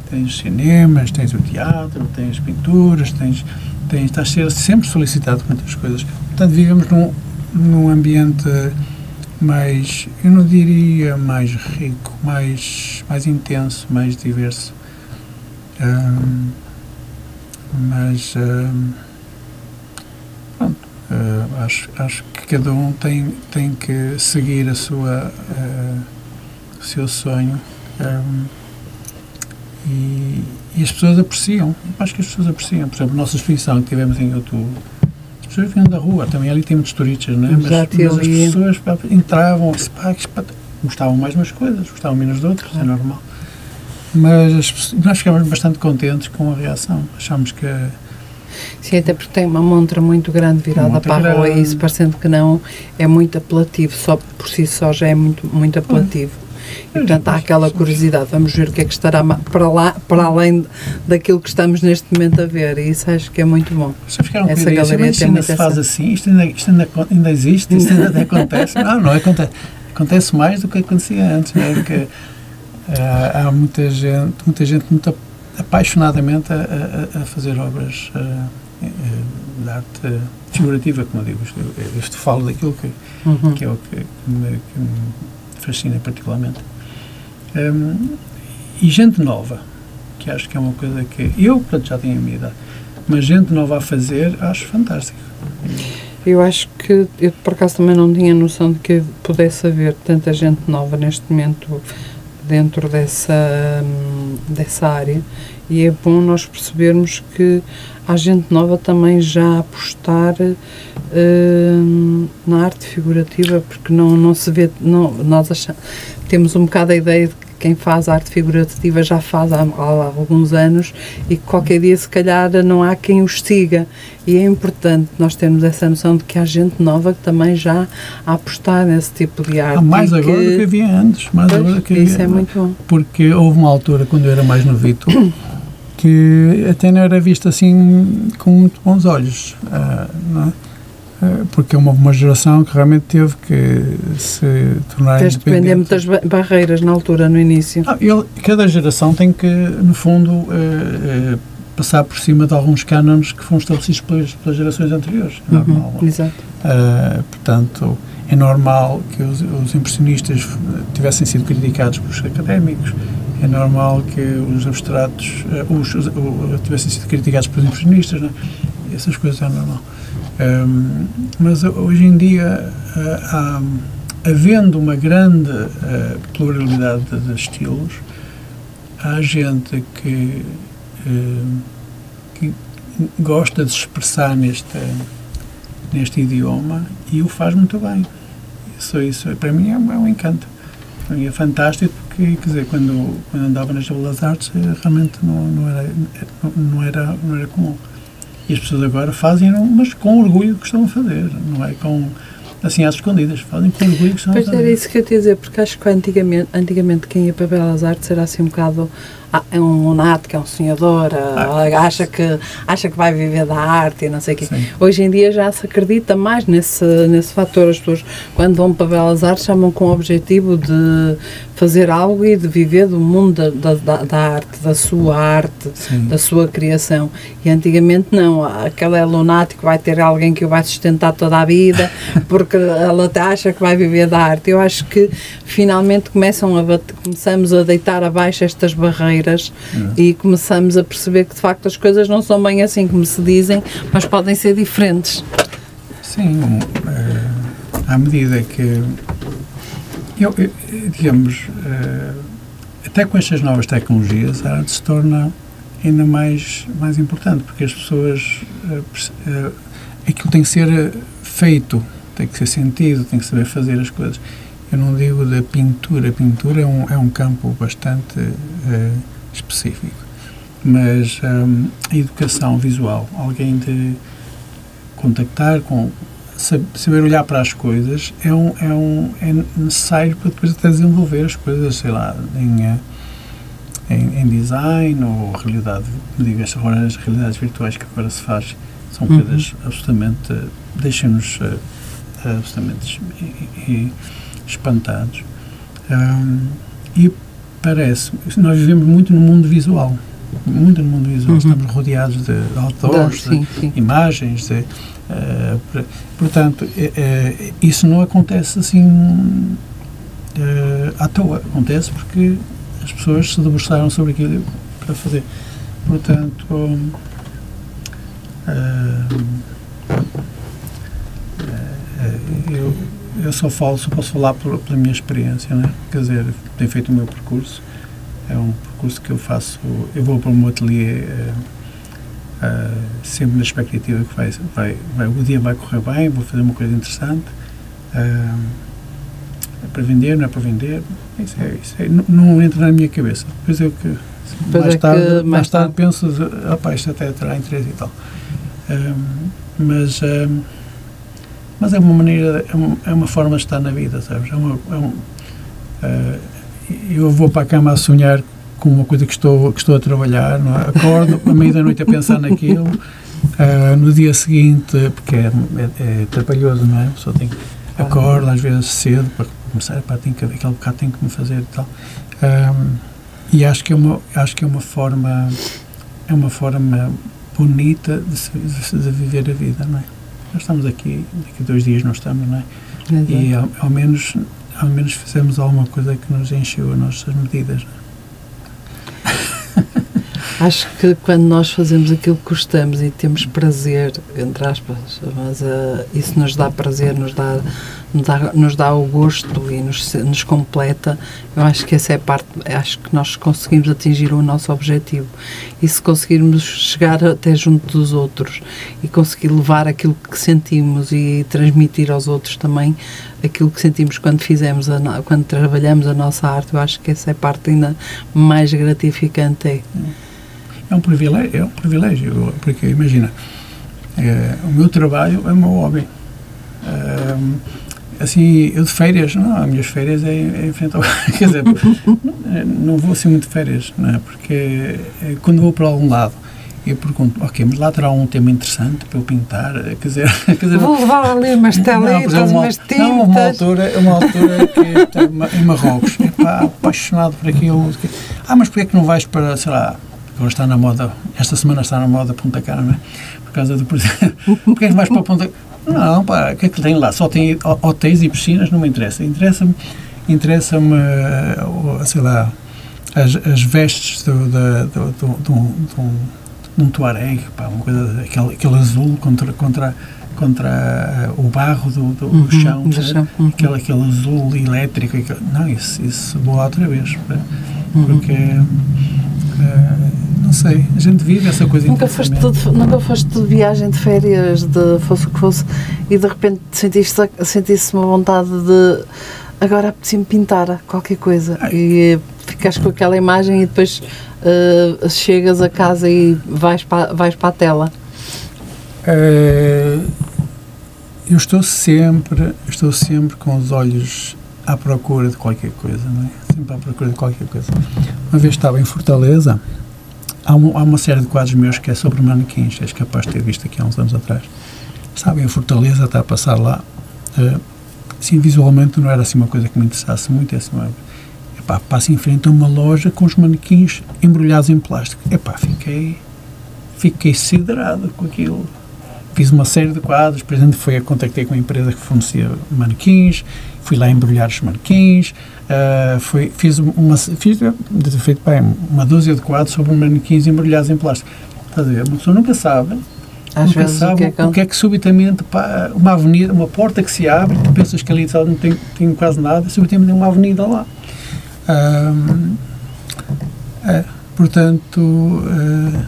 tens os cinemas, tens o teatro, tens pinturas, tens, tens, estás sempre solicitado por muitas coisas. Portanto, vivemos num, num ambiente mais, eu não diria mais rico, mais, mais intenso, mais diverso. Um, mas um, pronto, uh, acho, acho que cada um tem, tem que seguir a sua, uh, o seu sonho. Um, e, e, as pessoas apreciam. Acho que as pessoas apreciam. Por exemplo, a nossa exposição que tivemos em outubro pessoas vinham da rua, também ali tem muitos turistas, não é? Mas, mas as pessoas pá, entravam, pá, gostavam mais de umas coisas, gostavam menos de outras, é normal. Mas nós ficámos bastante contentes com a reação, achámos que Sim, até porque tem uma montra muito grande virada para a rua e isso parecendo que não é muito apelativo, só por si só já é muito, muito apelativo. E, portanto, há aquela curiosidade, vamos ver o que é que estará para lá, para além daquilo que estamos neste momento a ver, e isso acho que é muito bom. Vocês ficaram essa com galeria tem ainda se faz assim, isto ainda, isto ainda, ainda existe, isto ainda acontece. Não, não acontece. Acontece mais do que acontecia antes, não é? Porque uh, há muita gente, muita gente muito apaixonadamente a, a, a fazer obras uh, de arte figurativa, como eu digo. Isto, isto falo daquilo que, uhum. que é o que, que me, que me fascina particularmente. Um, e gente nova, que acho que é uma coisa que eu, portanto, já tenho a minha idade, mas gente nova a fazer, acho fantástico. Eu acho que, eu por acaso também não tinha noção de que pudesse haver tanta gente nova neste momento dentro dessa, hum, dessa área e é bom nós percebermos que há gente nova também já a apostar uh, na arte figurativa, porque não, não se vê, não, nós achamos, temos um bocado a ideia de que quem faz arte figurativa já faz há, há, alguns anos e que qualquer dia se calhar não há quem os siga e é importante nós termos essa noção de que há gente nova que também já a apostar nesse tipo de arte. Há mais agora que, do que havia antes. Mais pois, agora que isso havia, é muito bom. Porque houve uma altura, quando eu era mais novito, que até não era visto assim com muito bons olhos. Uh, não é? Eh, porque é uma, geração que realmente teve que se tornar Tens de depender muitas barreiras na altura, no início. Ah, ele, cada geração tem que, no fundo, uh, passar por cima de alguns cânones que foram estabelecidos pelas, pelas gerações anteriores. É normal. Uhum, exato. Uh, portanto, é normal que os, os, impressionistas tivessem sido criticados pelos académicos, é normal que os abstratos os, os, tivessem sido criticados pelos impressionistas, né? essas coisas é normal. Um, mas hoje em dia, uh, há, havendo uma grande pluralidade de, estilos, há gente que, uh, que gosta de se expressar neste, neste idioma e o faz muito bem. Isso, isso para mim é, um, é um encanto. Para mim é fantástico porque, quer dizer, quando, quando andava nas Belas Artes, realmente não, não, era, não, era, não era comum. E as pessoas agora fazem, mas com orgulho que estão a fazer, não é com assim às escondidas, fazem com orgulho que estão pois a fazer. Pois era isso que eu te ia dizer, porque acho que antigamente, antigamente quem ia para Belas Artes era assim um bocado é um nato que é um sonhador, ah, ah, acha, que, acha que vai viver da arte e não sei o quê. Hoje em dia já se acredita mais nesse, nesse fator. As pessoas, quando vão para Belas Artes, chamam com o objetivo de fazer algo e de viver do mundo da, da, da arte, da sua arte, Sim. da sua criação. E antigamente não, aquela é lunático, vai ter alguém que o vai sustentar toda a vida, porque ela acha que vai viver da arte. Eu acho que finalmente começam a começamos a deitar abaixo estas barreiras e começamos a perceber que de facto as coisas não são bem assim como se dizem, mas podem ser diferentes. Sim, uh, à medida que eu, eu digamos, uh, até com estas novas tecnologias, a arte se torna ainda mais, mais importante, porque as pessoas, uh, aquilo tem que ser feito, tem que ser sentido, tem que saber fazer as coisas. Eu não digo da pintura, a pintura é um, é um campo bastante uh, específico, mas um, a educação visual, alguém de contactar com saber olhar para as coisas é um é um é necessário para depois até desenvolver as coisas sei lá em eh, em, em design ou realidade digo agora as realidades virtuais que agora se faz são uhum. coisas absolutamente deixam-nos uh, absolutamente espantados um, e parece. Nós vivemos muito no mundo visual. Muito no mundo visual. Uhum. Estamos rodeados de outdoors, sim, de sim. imagens. De, uh, portanto, uh, isso não acontece assim uh, à toa. Acontece porque as pessoas se debruçaram sobre aquilo para fazer. Portanto, eu eu só falo, só posso falar por, pela minha experiência, né? quer dizer, tenho feito o meu percurso, é um percurso que eu faço, eu vou para o meu ateliê uh, uh, sempre na expectativa que vai, vai, vai, o dia vai correr bem, vou fazer uma coisa interessante, uh, é para vender, não é para vender, isso, é, isso é, não, não, entra na minha cabeça. Depois eu que mais, é tarde, que, mais, mais tarde, tarde penso, opa, isto até terá interesse e tal. mas mas é uma maneira, é uma, é uma forma de estar na vida, sabes? É uma, é um, uh, eu vou para a cama a sonhar com uma coisa que estou, que estou a trabalhar, não é? acordo à meia da noite a pensar naquilo, uh, no dia seguinte, porque é, é, é trabalhoso, não é? Só tem acordo às vezes cedo para começar, pá, tem que, aquele bocado tem que me fazer e tal. Um, e acho que é uma, acho que é uma forma, é uma forma bonita de, de, de viver a vida, não é? Nós estamos aqui, daqui a dois dias não estamos, não é? Exato. E ao, ao, menos, ao menos fizemos alguma coisa que nos encheu as nossas medidas. Acho que quando nós fazemos aquilo que gostamos e temos prazer, entre aspas, mas uh, isso nos dá prazer, nos dá, nos dá, nos dá o gosto e nos, nos completa, eu acho que essa é a parte, acho que nós conseguimos atingir o nosso objetivo. E se conseguirmos chegar até junto dos outros e conseguir levar aquilo que sentimos e transmitir aos outros também aquilo que sentimos quando fizemos, a, quando trabalhamos a nossa arte, eu acho que essa é a parte ainda mais gratificante. É. É um privilégio, é um privilégio porque imagina, eh, o meu trabalho é o meu hobby. Ahm, assim, eu de férias, não, as minhas férias é, é em frente ao. Quer dizer, não vou assim muito de férias, não é? Porque eh, quando vou para algum lado, eu pergunto, ok, mas lá terá um tema interessante para eu pintar, quer dizer, quer dizer Vou levar ali umas não, telitas, é uma, umas tintas. não, uma altura, é uma altura que está em Marrocos, epá, apaixonado por aquilo. Ah, mas porquê é que não vais para, sei lá, agora está na moda, esta semana está na moda Punta Cana, não é? Por causa do, porquê é que vais para Punta Não, pá, o que é que tem lá? Só tem ho- hotéis e piscinas, não me interessa. Interessa-me, interessa-me, eh, sei lá, as, as vestes do, da- do, do, do, do, de um tuareg, pá, uma coisa, aquele, aquele azul contra, contra, contra eh, o barro do, do, Uhum, chão, do chão, uhum. aquele, aquele azul elétrico, aquele- não, isso, isso lá outra vez, Uhum. porque, eh, não sei, a gente vive essa coisa Nunca foste, de, nunca foste de viagem de férias, de fosse o que fosse, e de repente sentiste, sentiste uma vontade de agora apetecia-me pintar qualquer coisa e ficas com aquela imagem e depois eh, chegas a casa e vais para, vais para a tela. Eh, eu estou sempre, estou sempre com os olhos à procura de qualquer coisa, não é? Sempre à procura de qualquer coisa. Uma vez estava em Fortaleza, há, um- há uma série de quadros meus que é sobre manequins, és capaz de ter visto aqui há uns anos atrás. Estava em Fortaleza, está a passar lá. eh, assim, visualmente não era assim uma coisa que me interessasse muito, é assim, uma, epá, passo em frente a uma loja com os manequins embrulhados em plástico. Epá, fiquei, fiquei siderado com aquilo fiz uma série de quadros, por exemplo, foi, contactei com uma empresa que fornecia manequins, fui lá embrulhar os manequins, ah, foi, fiz uma, fiz, feito bem, uma dúzia de quadros sobre manequins embrulhados em plástico. Estás a ver? Uma pessoa nunca sabe, Às nunca vezes sabe o que é que, o que é que subitamente, uma avenida, uma porta que se abre, tu pensas que ali não tem, tem quase nada, subitamente tem uma avenida lá. É, portanto, eh,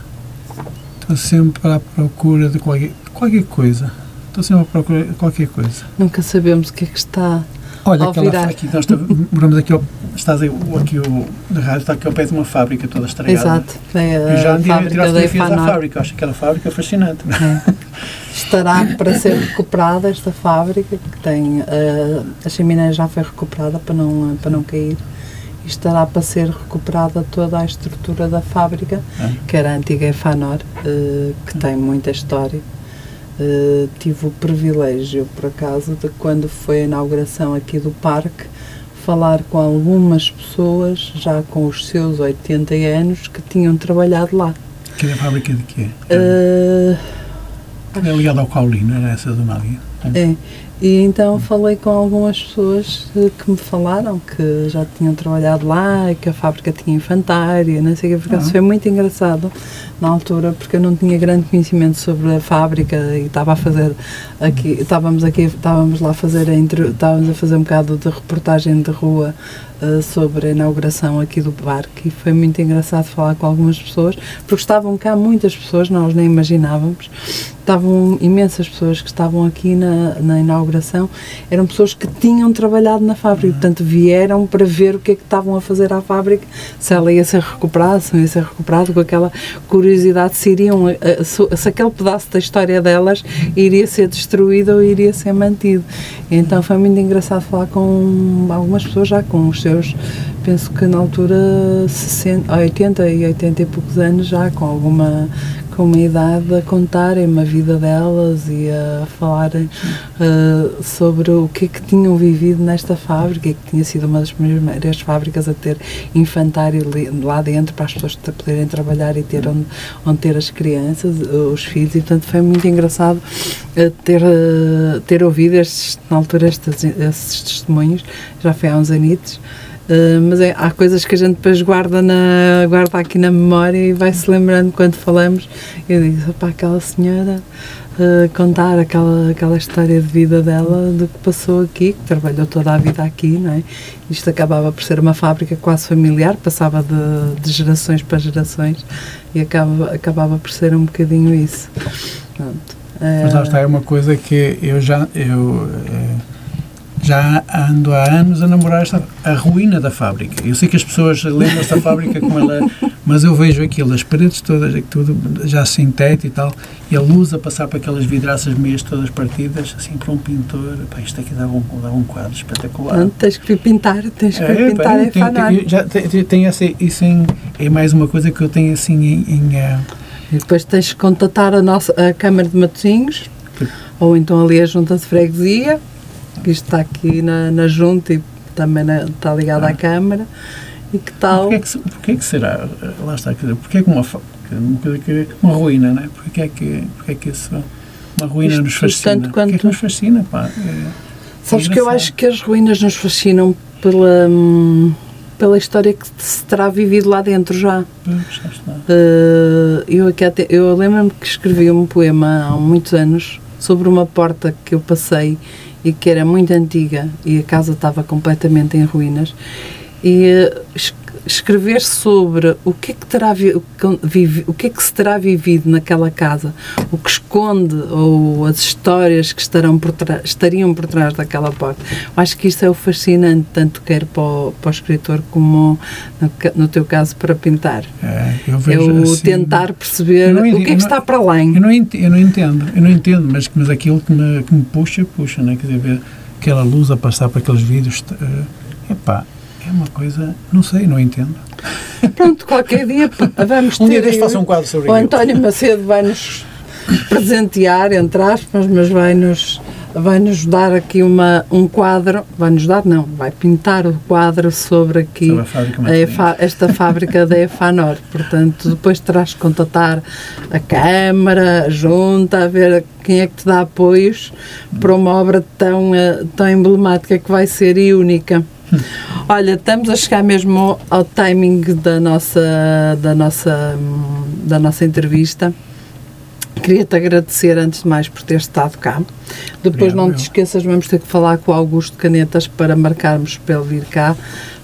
estou sempre à procura de qualquer, qualquer coisa. Estou sempre à procura de qualquer coisa. nunca sabemos o que é que está. Olha, Ao aquela virar. fa- aqui, nós estamos- moramos aqui, ao, estás aí, o- aqui o, na rádio está aqui ao pé de uma fábrica toda estragada. Exato, é Eu já andei a fábrica tirar da fotografias fábrica, acho aquela fábrica fascinante. É. Estará para ser recuperada esta fábrica, que tem eh, a chaminé já foi recuperada para não, para não cair. E estará para ser recuperada toda a estrutura da fábrica, É. que era a antiga Efanor, eh, que tem muita história. Eh, tive o privilégio, por acaso, de quando foi a inauguração aqui do parque, falar com algumas pessoas, já com os seus 80 anos, que tinham trabalhado lá. Aquela fábrica de quê? Eh, Era ligada ao Caulino, era essa do navio. É, e então falei com algumas pessoas eh, que me falaram que já tinham trabalhado lá e que a fábrica tinha infantário, não sei o que, por acaso Ah. foi muito engraçado na altura, porque eu não tinha grande conhecimento sobre a fábrica e estava a fazer aqui, estávamos aqui, estávamos lá a fazer, a intro- estávamos a fazer um bocado de reportagem de rua eh, sobre a inauguração aqui do parque e foi muito engraçado falar com algumas pessoas, porque estavam cá muitas pessoas, nós nem imaginávamos, estavam imensas pessoas que estavam aqui na, na inauguração, eram pessoas que tinham trabalhado na fábrica, portanto vieram para ver o que é que estavam a fazer à fábrica, se ela ia ser recuperada, se não ia ser recuperada, com aquela curiosidade se iriam, eh, se, se aquele pedaço da história delas iria ser destruído ou iria ser mantido. Então foi muito engraçado falar com algumas pessoas já com os seus, penso que na altura 60, 80 e 80 e poucos anos já, com alguma com uma idade a contarem-me a vida delas e a falarem eh, sobre o que é que tinham vivido nesta fábrica, que tinha sido uma das primeiras fábricas a ter infantário lá dentro para as pessoas poderem trabalhar e ter onde, onde ter as crianças, eh, os filhos, e portanto foi muito engraçado eh, ter, eh, ter ouvido estes, na altura estes, esses testemunhos, já foi há uns anitos, Uh, mas é, há coisas que a gente depois guarda, na, guarda aqui na memória e vai-se lembrando quando falamos. Eu digo, para aquela senhora uh, contar aquela, aquela história de vida dela, do que passou aqui, que trabalhou toda a vida aqui, não é? Isto acabava por ser uma fábrica quase familiar, passava de, de gerações para gerações e acaba, acabava por ser um bocadinho isso. Pronto. Mas lá está, é uma coisa que eu já. Eu, já ando há anos a namorar esta, a ruína da fábrica. Eu sei que as pessoas lembram-se da fábrica como ela é, mas eu vejo aquilo, as paredes todas, tudo já sintético e tal, e a luz a passar para aquelas vidraças meias todas partidas, assim, para um pintor, pá, isto aqui dava um, dava um quadro espetacular. Não, tens que vir pintar, tens que é, pintar, pá, é tem, tem, já tem, tem essa, isso em, é mais uma coisa que eu tenho assim em... em uh, e depois tens que contatar a, nossa, a Câmara de Matosinhos, ou então ali a Junta de Freguesia, que isto está aqui na, na junta e também na, está ligado ah. à Câmara. E que tal? Porquê é que, porquê é que será? Lá está, quer dizer, porquê é que uma, uma ruína, não é? Porquê que, porquê que isso, uma ruína isto, nos fascina? Tanto quanto... Porquê que nos fascina, pá? É, Sabes que eu acho que as ruínas nos fascinam pela, hum, pela história que se terá vivido lá dentro já. Uh, eu até, eu lembro-me que escrevi um poema há muitos anos sobre uma porta que eu passei e que era muito antiga e a casa estava completamente em ruínas. E eh, escrever sobre o que é que terá o que é que se terá vivido naquela casa, o que esconde ou as histórias que estarão por trás, estariam por trás daquela porta. Acho que isso é o fascinante, tanto quer para o, para o escritor como no, no, teu caso para pintar. É, eu vejo o assim, tentar perceber o que é que está para além. Eu não entendo, eu não entendo, eu não entendo mas, mas aquilo que me, que me puxa, puxa, né? quer dizer, ver aquela luz a passar para aqueles vídeos, uh, epá, é uma coisa, não sei, não entendo. Pronto, qualquer dia vamos ter. Um dia deste faça um quadro sobre O António Macedo vai-nos presentear, entre aspas, mas vai-nos vai-nos dar aqui uma, um quadro, vai-nos dar, não, vai pintar o quadro sobre aqui sobre a EFA, esta fábrica da EFANOR. Portanto, depois terás que contatar a Câmara, a Junta, a ver quem é que te dá apoios para uma obra tão, eh, tão emblemática que vai ser e única. Olha, estamos a chegar mesmo ao timing da nossa, da nossa, da nossa entrevista. Queria-te agradecer antes de mais por ter estado cá. Depois não te esqueças, vamos ter que falar com o Augusto Canetas para marcarmos para ele vir cá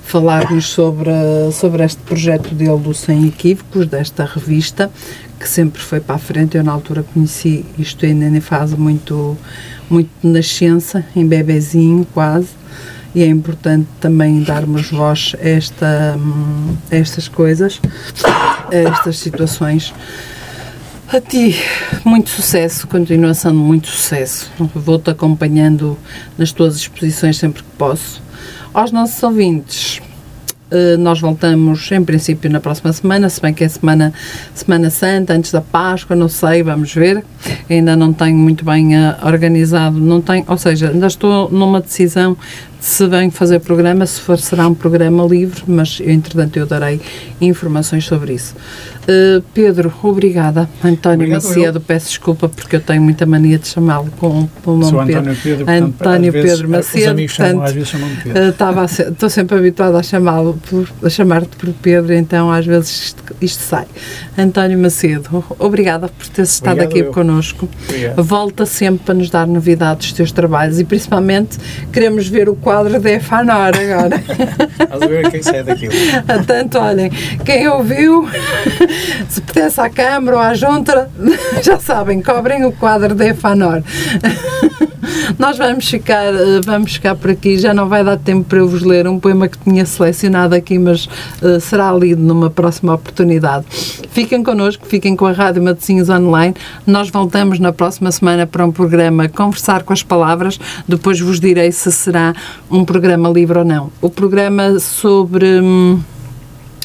falar-nos sobre, sobre este projeto dele do Sem Equívocos, desta revista, que sempre foi para a frente. Eu na altura conheci isto ainda em fase muito, muito de nascença, em bebezinho quase e é importante também darmos voz a, esta, a estas coisas, a estas situações. A ti, muito sucesso, continuação de muito sucesso. Vou-te acompanhando nas tuas exposições sempre que posso. Aos nossos ouvintes, eh, nós voltamos, em princípio, na próxima semana, se bem que é semana, semana Santa, antes da Páscoa, não sei, vamos ver. Ainda não tenho muito bem uh, organizado, não tenho, ou seja, ainda estou numa decisão se vem fazer programa, se for, será um programa livre, mas entretanto eu darei informações sobre isso. Uh, Pedro, obrigada. António Obrigado Macedo, eu. peço desculpa porque eu tenho muita mania de chamá-lo com o nome Sou António Pedro. Pedro António Pedro Macedo. Os portanto, às vezes chamam Pedro. Uh, estou sempre habituada a chamá-lo, a chamar-te por Pedro, então às vezes isto, isto, sai. António Macedo, obrigada por teres estado Obrigado aqui eu. connosco. Obrigado. Volta sempre para nos dar novidades dos teus trabalhos e principalmente queremos ver o quadro de Efanor agora. Vamos ver quem sai daquilo. Portanto, olhem, quem ouviu se pudesse à Câmara ou à Junta, já sabem, cobrem o quadro da EFANOR. Nós vamos ficar, eh, vamos ficar por aqui, já não vai dar tempo para eu vos ler um poema que tinha selecionado aqui, mas uh, será lido numa próxima oportunidade. Fiquem connosco, fiquem com a Rádio Matosinhos Online. Nós voltamos na próxima semana para um programa Conversar com as Palavras. Depois vos direi se será um programa livre ou não. O programa sobre. Hum,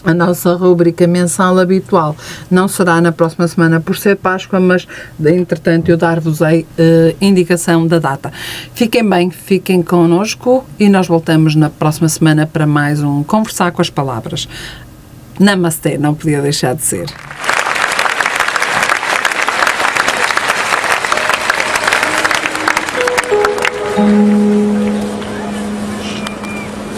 a nossa rubrica mensal habitual não será na próxima semana por ser Páscoa, mas entretanto eu dar-vos-ei uh, indicação da data. Fiquem bem, fiquem connosco e nós voltamos na próxima semana para mais um Conversar com as Palavras. Namastê, não podia deixar de ser.